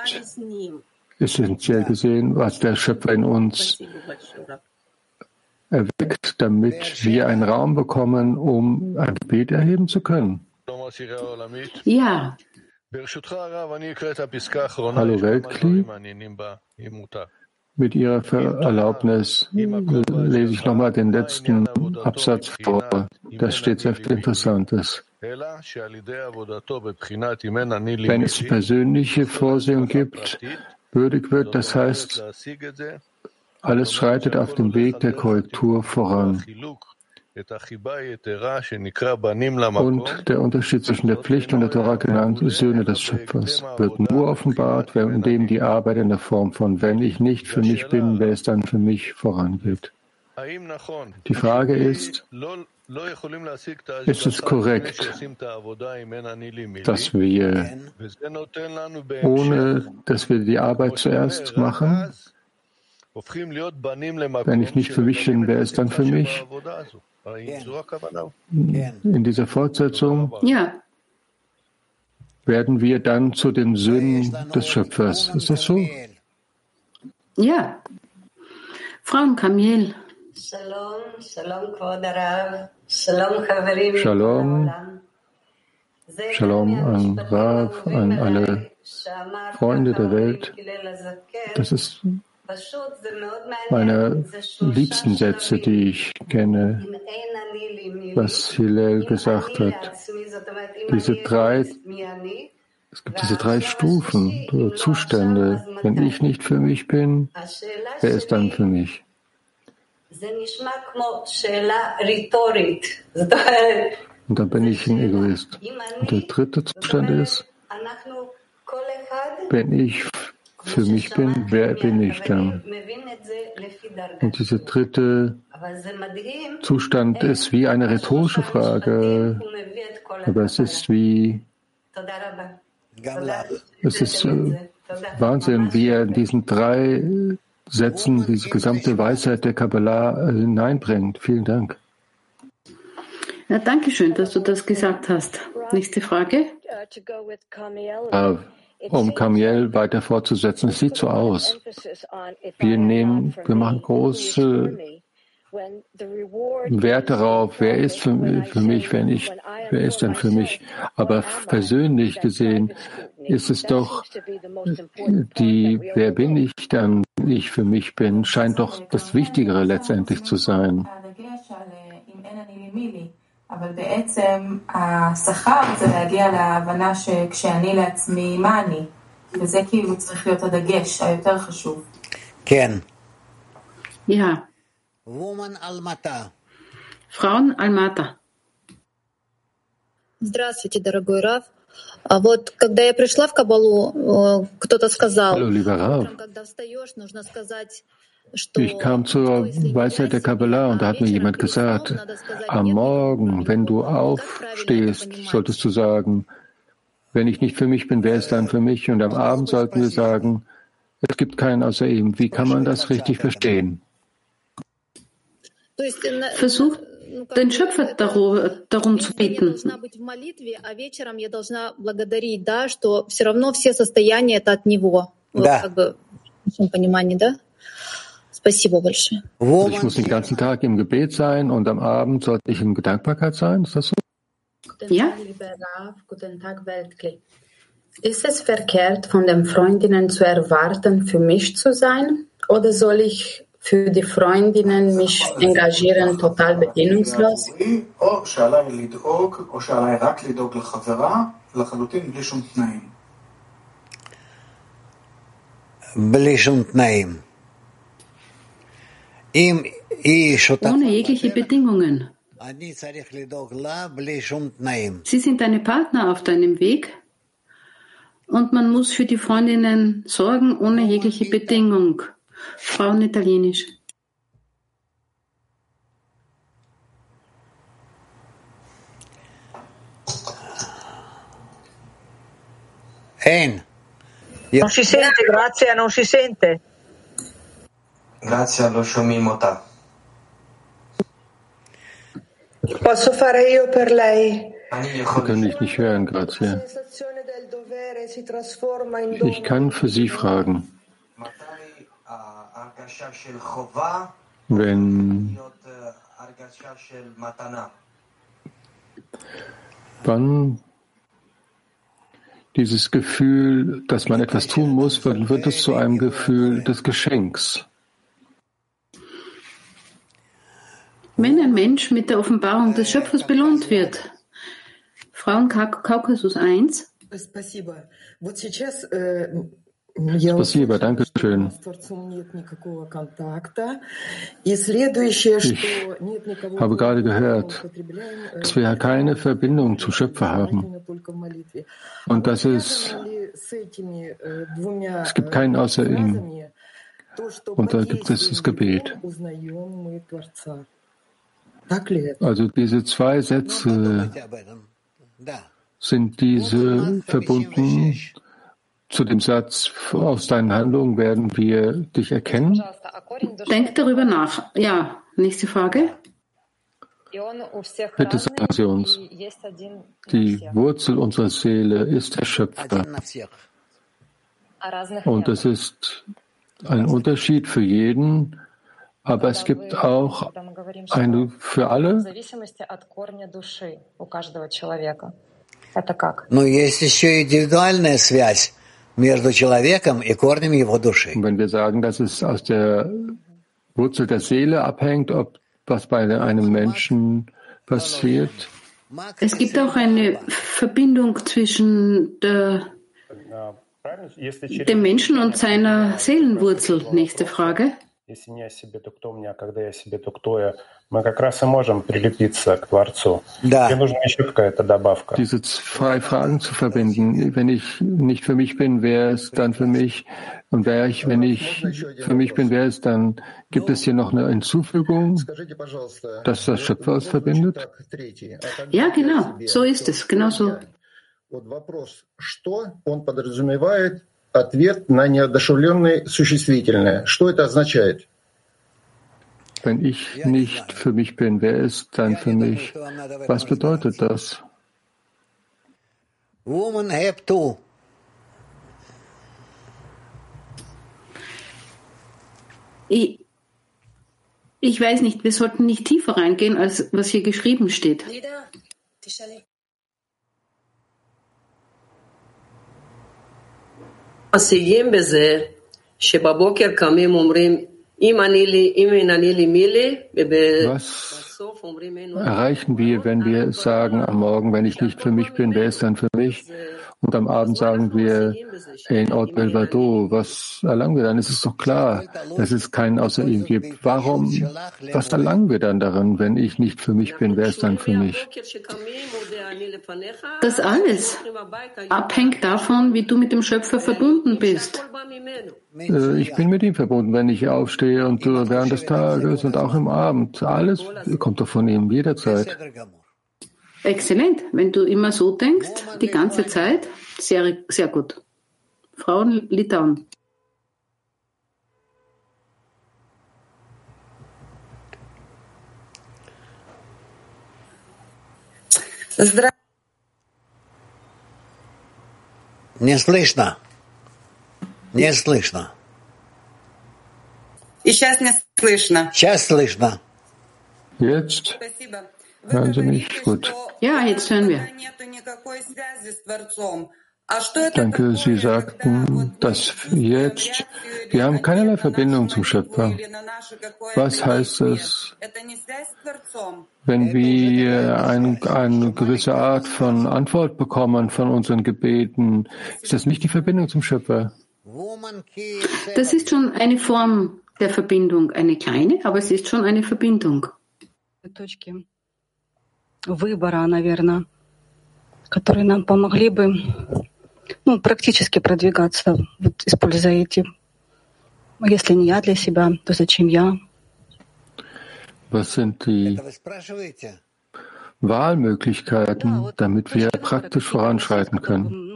Speaker 3: essentiell gesehen, was der Schöpfer in uns erweckt, damit wir einen Raum bekommen, um ein Gebet erheben zu können?
Speaker 1: Ja.
Speaker 3: Hallo Weltkli. Mit Ihrer Erlaubnis lese ich nochmal den letzten Absatz vor. Da steht sehr viel Interessantes. Wenn es persönliche Vorsehung gibt, würdig wird, das heißt, alles schreitet auf dem Weg der Korrektur voran. Und der Unterschied zwischen der Pflicht und der Torah genannt Söhne des Schöpfers. Wird nur offenbart, indem die Arbeit in der Form von wenn ich nicht für mich bin, wer es dann für mich vorangeht. Die Frage ist, ist es korrekt, dass wir, ohne dass wir die Arbeit zuerst machen, wenn ich nicht für mich bin, wer ist dann für mich? In dieser Fortsetzung
Speaker 1: ja.
Speaker 3: werden wir dann zu den Söhnen des Schöpfers. Ist das so?
Speaker 1: Ja. Frauen Kamiel.
Speaker 3: Shalom. Shalom an Rav, an alle Freunde der Welt. Das ist meine liebsten Sätze, die ich kenne, was Hillel gesagt hat. Diese drei, es gibt diese drei Stufen, Zustände. Wenn ich nicht für mich bin, wer ist dann für mich? Und dann bin ich ein Egoist. Und der dritte Zustand ist, wenn ich für mich bin, wer bin ich dann? Und dieser dritte Zustand ist wie eine rhetorische Frage, aber es ist wie, es ist äh, Wahnsinn, wie er in diesen drei Sätzen diese gesamte Weisheit der Kabbalah hineinbringt. Vielen Dank.
Speaker 1: Ja, danke schön, dass du das gesagt hast. Nächste Frage.
Speaker 3: Uh, um Kamiel weiter fortzusetzen. Es sieht so aus. Wir nehmen, wir machen große Wert darauf, wer ist für, für mich, wenn ich, wer ist denn für mich? Aber persönlich gesehen ist es doch die, wer bin ich dann, ich für mich bin, scheint doch das Wichtigere letztendlich zu sein.
Speaker 15: אבל בעצם השכר זה להגיע להבנה שכשאני לעצמי, מה אני?
Speaker 1: Ja. Frauen Almata.
Speaker 25: Здравствуйте, дорогой Раф. Вот когда я пришла в Кабалу, кто-то сказал,
Speaker 3: Hallo, lieber Rav.
Speaker 25: когда встаешь, нужно сказать,
Speaker 3: Ich kam zur Weisheit der Kabbalah und da hat mir jemand gesagt, am Morgen, wenn du aufstehst, solltest du sagen, wenn ich nicht für mich bin, wer ist dann für mich? Und am Abend sollten wir sagen, es gibt keinen außer ihm. Wie kann man das richtig verstehen?
Speaker 1: Versuch, den Schöpfer darum zu bitten.
Speaker 4: Да.
Speaker 25: Спасибо большое.
Speaker 3: Also ich muss den ganzen Tag im Gebet sein und am Abend sollte ich in Gedankbarkeit sein. Ist das so?
Speaker 1: Ja.
Speaker 15: Guten Tag, Weltkli. Ist es verkehrt, von den Freundinnen zu erwarten, für mich zu sein? Oder soll ich für die Freundinnen mich engagieren, total bedingungslos?
Speaker 26: או שעליי לדאוג, או שעליי רק לדאוג לחברה, לחלוטין בלי שום תנאים.
Speaker 1: ohne jegliche Bedingungen. Sie sind deine Partner auf deinem Weg und man muss für die Freundinnen sorgen ohne jegliche Bedingung. Frauen italienisch.
Speaker 27: Non si sente, grazie, non si sente.
Speaker 26: Grazie allo Shomimota.
Speaker 22: Posso fare io per lei?
Speaker 3: Sie können dich nicht hören,
Speaker 22: grazie.
Speaker 3: Ich kann für Sie fragen,
Speaker 26: eh,
Speaker 3: wenn,
Speaker 26: eh,
Speaker 3: wann dieses Gefühl, dass man etwas tun muss, wird es zu einem Gefühl des Geschenks.
Speaker 1: Wenn ein Mensch mit der Offenbarung des Schöpfers belohnt wird. Frauen Kaukasus 1.
Speaker 28: Спасибо. Вот сейчас э, я
Speaker 3: Спасибо, danke schön.
Speaker 28: с Творцом нет никакого контакта. И следующее,
Speaker 3: Ich
Speaker 28: что нет никого
Speaker 3: habe gerade gehört,
Speaker 28: употребляем э,
Speaker 3: dass wir keine Verbindung zum Schöpfer haben.
Speaker 28: только в молитве.
Speaker 3: Und das ist,
Speaker 28: Ли с этими э, двумя
Speaker 3: es gibt keinen außer ihm.
Speaker 28: фразами то, что
Speaker 3: Und da gibt es das Gebet. Also diese zwei Sätze sind diese verbunden zu dem Satz, aus deinen Handlungen werden wir dich erkennen.
Speaker 1: Denk darüber nach. Ja, nächste Frage.
Speaker 3: Bitte sagen Sie uns, die Wurzel unserer Seele ist der Schöpfer. Und es ist ein Unterschied für jeden, aber es gibt auch eine für alle.
Speaker 29: зависимости от корня души у каждого человека. Это как?
Speaker 4: Но есть еще индивидуальная связь между человеком и корнем его души.
Speaker 3: Und wenn wir sagen, dass es aus der Wurzel der Seele abhängt, ob was bei einem Menschen passiert,
Speaker 1: Es gibt auch eine Verbindung zwischen der, dem Menschen und seiner Seelenwurzel. Nächste Frage.
Speaker 18: Если не о себе, то кто мне, а когда я о себе, то кто я? Мы как раз и можем прилепиться к Творцу.
Speaker 4: Да.
Speaker 18: Мне нужна еще какая-то добавка.
Speaker 3: diese zwei Fragen zu verbinden. Wenn ich nicht für mich bin, wer ist dann für mich? Und wer ich, wenn ich für mich bin, wer ist dann? Gibt es hier noch eine Hinzufügung, dass das Schöpfer uns verbindet?
Speaker 28: Третий.
Speaker 1: Ja, genau. So ist es. Genau so.
Speaker 28: Вот вопрос «что» он подразумевает ответ на неодушевленное существительное. Что это означает?
Speaker 3: Wenn ich nicht für mich bin, wer ist dann für mich? Was bedeutet das?
Speaker 4: Woman have two.
Speaker 1: Ich, ich weiß nicht, wir sollten nicht tiefer reingehen, als was hier geschrieben steht.
Speaker 30: משיגים בזה שבבוקר קמים אומרים אם אני לי, אם אין אני לי מי לי, ובסוף אומרים אין
Speaker 3: Erreichen wir, wenn wir sagen am Morgen, wenn ich nicht für mich bin, wer ist dann für mich? Und am Abend sagen wir Ein Ort Belvado. Was erlangen wir dann? Es ist doch klar, dass es keinen außer ihm gibt. Warum, was erlangen wir dann darin, wenn ich nicht für mich bin? Wer ist dann für mich?
Speaker 1: Das alles abhängt davon, wie du mit dem Schöpfer verbunden bist.
Speaker 3: Äh, ich bin mit ihm verbunden, wenn ich aufstehe und während des Tages und auch im Abend. Alles kommt doch von ihm jederzeit.
Speaker 1: Exzellent. Wenn du immer so denkst, die ganze Zeit, sehr, sehr gut. Frauen Litauen.
Speaker 4: Не слышно. Не слышно.
Speaker 31: И сейчас не слышно.
Speaker 4: Сейчас слышно.
Speaker 3: Jetzt. Спасибо. Hören Sie mich? Gut.
Speaker 1: Ja, jetzt hören wir.
Speaker 3: Danke, Sie sagten, dass jetzt, wir haben keinerlei Verbindung zum Schöpfer. Was heißt es, wenn wir ein, eine gewisse Art von Antwort bekommen von unseren Gebeten? Ist das nicht die Verbindung zum Schöpfer?
Speaker 1: Das ist schon eine Form der Verbindung, eine kleine, aber es ist schon eine Verbindung
Speaker 5: выбора, наверное, которые нам помогли бы ну, практически продвигаться, вот, используя эти. Если не я для себя, то зачем я?
Speaker 3: Was sind die Wahlmöglichkeiten, damit wir praktisch voranschreiten können?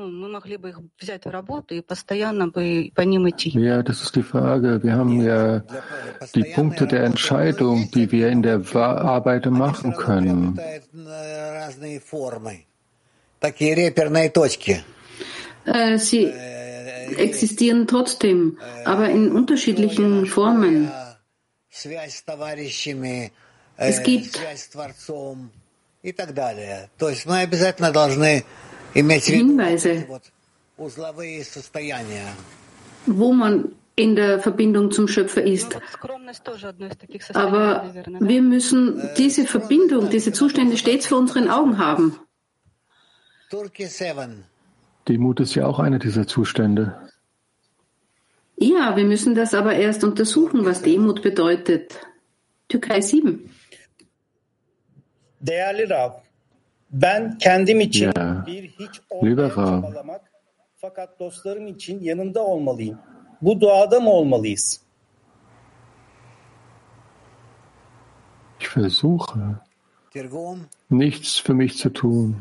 Speaker 3: Ja, das ist die Frage. Wir haben ja die Punkte der Entscheidung, die wir in der Arbeit machen können.
Speaker 1: Sie existieren trotzdem, aber in unterschiedlichen Formen. Es gibt Hinweise, wo man in der Verbindung zum Schöpfer ist. Aber wir müssen diese Verbindung, diese Zustände stets vor unseren Augen haben.
Speaker 3: Demut ist ja auch einer dieser Zustände.
Speaker 1: Ja, wir müssen das aber erst untersuchen, was Demut bedeutet. Türkei 7.
Speaker 32: Değerli Rav, Ben kendim için
Speaker 3: ja.
Speaker 32: bir hiç olmayan çabalamak fakat dostlarım için yanında olmalıyım. Bu duada mı olmalıyız?
Speaker 3: Ich versuche, nichts für mich zu tun,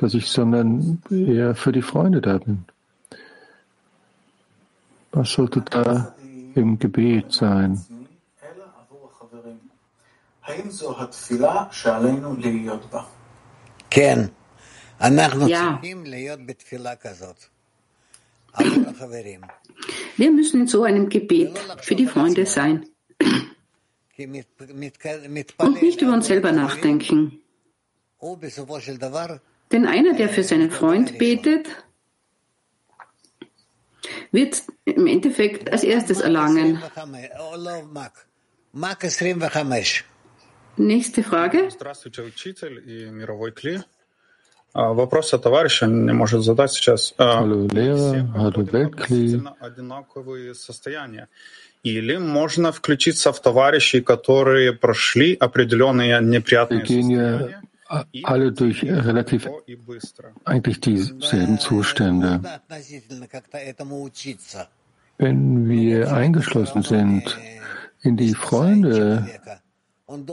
Speaker 3: dass ich, sondern eher für die Freunde da bin. Was sollte da im Gebet sein?
Speaker 1: Ja. *clears throat* Wir müssen in so einem Gebet für die Freunde sein. Und nicht über uns selber nachdenken. Denn einer, der für seinen Freund betet, wird im Endeffekt als erstes erlangen. Nächste Frage.
Speaker 18: Здравствуйте, учитель и мировой кли. Вопрос от товарища не может задать сейчас.
Speaker 3: Hallo Lehrer, hallo Weltkli.
Speaker 18: Действительно одинаковые состояния. Или можно включиться в товарищей, которые прошли определенные
Speaker 3: Wir
Speaker 18: неприятные
Speaker 3: gehen
Speaker 18: состояния
Speaker 3: ja alle durch relativ
Speaker 18: и быстро.
Speaker 3: eigentlich dieselben Zustände. Wenn wir eingeschlossen sind in die Freunde und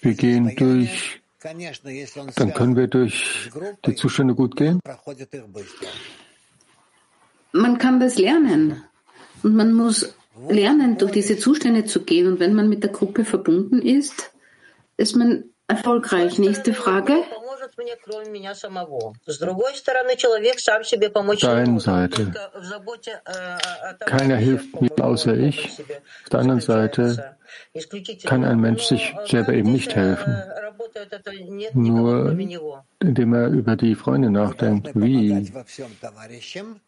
Speaker 3: wir gehen durch, dann können wir durch die Zustände gut gehen.
Speaker 1: Man kann das lernen und man muss lernen, durch diese Zustände zu gehen. Und wenn man mit der Gruppe verbunden ist, ist man erfolgreich. Nächste Frage.
Speaker 3: Auf der einen Seite, keiner hilft mir außer ich. Auf der anderen Seite kann ein Mensch sich selber eben nicht helfen, nur indem er über die Freunde nachdenkt. Wie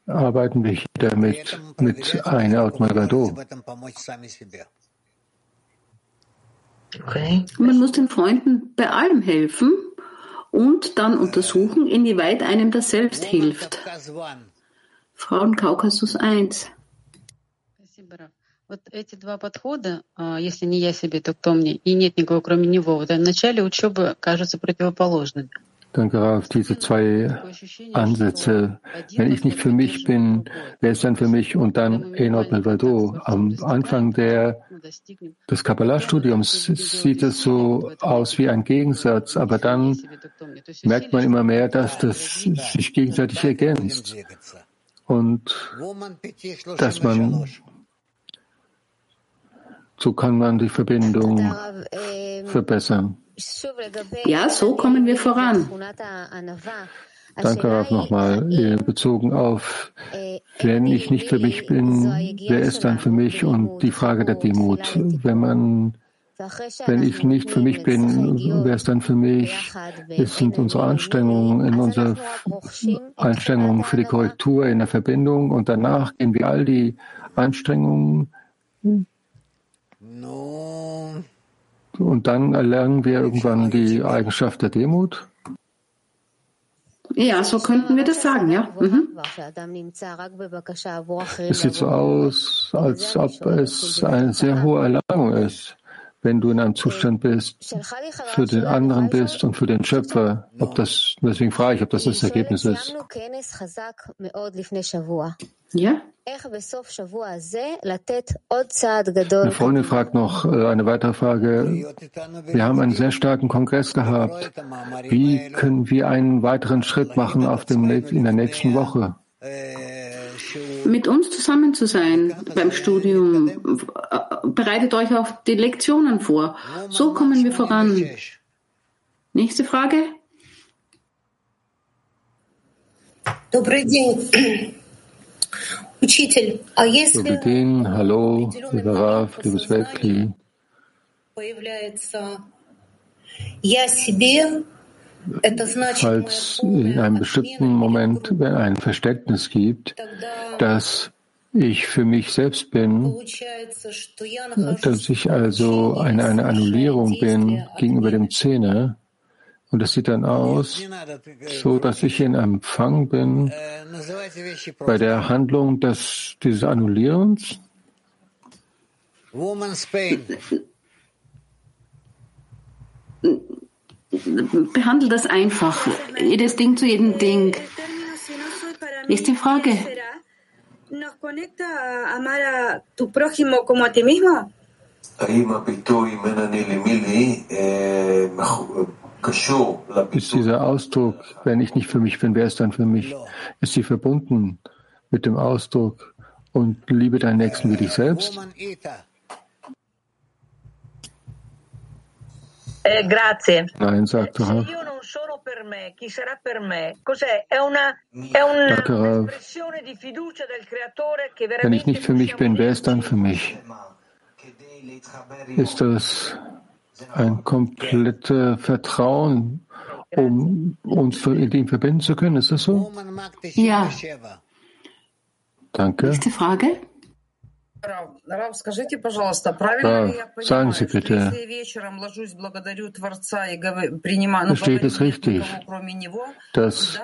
Speaker 3: arbeiten wir hier damit mit einer Automatado? Okay.
Speaker 1: Man muss den Freunden bei allem helfen. Und dann untersuchen, inwieweit einem das selbst hilft. Frauen Kaukasus 1.
Speaker 5: Вот эти два подхода, если не я себе, то кто мне, и нет никого кроме него, в начале учебы кажутся противоположными.
Speaker 3: Danke, Ralf. Diese zwei Ansätze. Wenn ich nicht für mich bin, wer ist dann für mich? Und dann Enot Melvado. Am Anfang der, des Kabbalah-Studiums sieht es so aus wie ein Gegensatz, aber dann merkt man immer mehr, dass das sich gegenseitig ergänzt. Und dass man so kann man die Verbindung verbessern.
Speaker 1: Ja, so kommen wir voran.
Speaker 3: Danke, Rav, nochmal bezogen auf, wenn ich nicht für mich bin, wer ist dann für mich? Und die Frage der Demut. Wenn man, wenn ich nicht für mich bin, wer ist dann für mich? Es sind unsere Anstrengungen, in unserer Anstrengungen für die Korrektur in der Verbindung und danach gehen wir all die Anstrengungen und dann erlernen wir irgendwann die Eigenschaft der Demut?
Speaker 1: Ja, so könnten wir das sagen, ja. Mhm.
Speaker 3: Es sieht so aus, als ob es eine sehr hohe Erlangung ist, wenn du in einem Zustand bist, für den anderen bist und für den Schöpfer. Ob das, deswegen frage ich, ob das das Ergebnis ist.
Speaker 1: Ja?
Speaker 3: Eine Freundin fragt noch äh, eine weitere Frage. Wir haben einen sehr starken Kongress gehabt. Wie können wir einen weiteren Schritt machen auf dem, in der nächsten Woche?
Speaker 1: Mit uns zusammen zu sein beim Studium. Bereitet euch auf die Lektionen vor. So kommen wir voran. Nächste Frage.
Speaker 19: Добрый день. Учитель, а если
Speaker 3: день, hallo, lieber Rav, liebes Weltkli.
Speaker 19: появляется «я себе», это значит,
Speaker 3: Falls in einem bestimmten Moment ein Verständnis gibt, dass ich für mich selbst bin, dass ich also eine, eine Annullierung bin gegenüber dem Zehner, und es sieht dann aus, so dass ich in Empfang bin bei der Handlung des, dieses Annullierens. *laughs*
Speaker 1: Behandle das einfach. Jedes Ding zu jedem Ding. Ist die Frage.
Speaker 3: Ist dieser Ausdruck, wenn ich nicht für mich bin, wer ist dann für mich? Ist sie verbunden mit dem Ausdruck und liebe deinen Nächsten wie dich selbst?
Speaker 27: Eh, grazie.
Speaker 3: Nein, sagt
Speaker 27: Se io non sono per me, chi sarà per me? Cos'è? È una, è un'espressione di fiducia del creatore che veramente
Speaker 3: Wenn ich nicht für mich bin, wer ist dann für mich? Ist das ein komplettes Vertrauen, um uns mit ihm verbinden zu können. Ist das so?
Speaker 1: Ja.
Speaker 3: Danke.
Speaker 1: Nächste Frage.
Speaker 3: Sagen Sie bitte, versteht es richtig, dass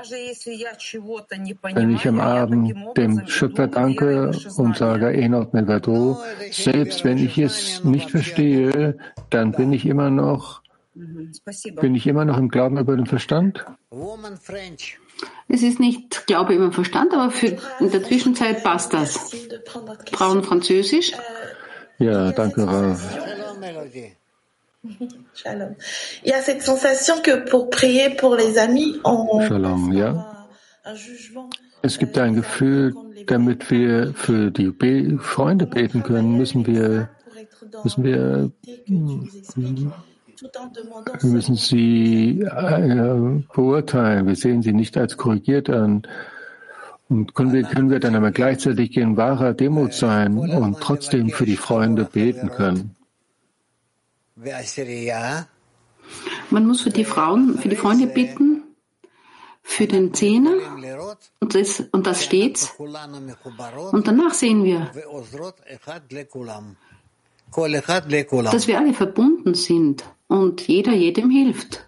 Speaker 3: wenn ich am Abend dem Schöpfer danke und sage Enot Melvado, selbst wenn ich es nicht verstehe, dann bin ich immer noch, bin ich immer noch im Glauben über den Verstand? Woman French.
Speaker 1: Es ist nicht Glaube über den Verstand, aber für, in der Zwischenzeit passt das. Frauen Französisch.
Speaker 3: Ja, danke, Rav.
Speaker 33: Shalom. Il y a cette sensation que pour prier pour les amis, on
Speaker 3: Shalom, ja. Es gibt ein Gefühl, damit wir für die Be Freunde beten können, müssen wir, müssen wir müssen sie äh, beurteilen. Wir sehen sie nicht als korrigiert an. Und können wir, können wir dann aber gleichzeitig in wahrer Demut sein und trotzdem für die Freunde beten können.
Speaker 1: Man muss für die Frauen, für die Freunde bitten, für den Zehner und das, und das stets. Und danach sehen wir, dass wir alle verbunden sind und jeder jedem hilft.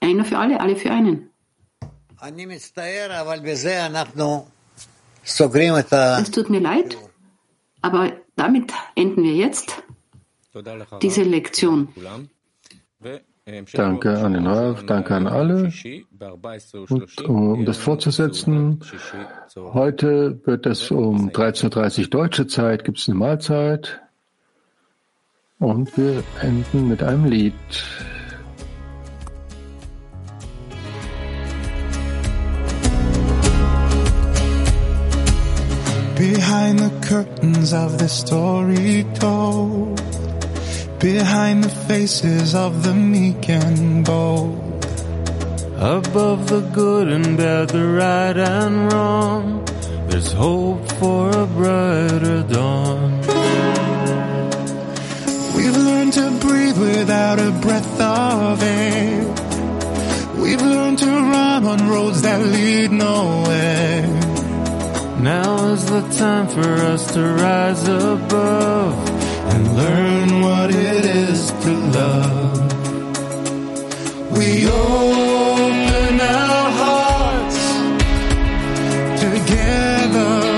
Speaker 1: Einer für alle, alle für einen. Es tut mir leid, aber damit enden wir jetzt diese Lektion.
Speaker 3: Danke an den Rav, danke an alle. Und um das fortzusetzen, heute wird es um 13.30 Uhr deutsche Zeit, gibt es eine Mahlzeit. Und wir enden mit einem Lied.
Speaker 34: Behind the curtains of the story told. Behind the faces of the meek and bold. Above the good and bad, the right and wrong. There's hope for a brighter dawn breathe without a breath of air We've learned to run on roads that lead nowhere Now is the time for us to rise above and learn what it is to love. We open our hearts together.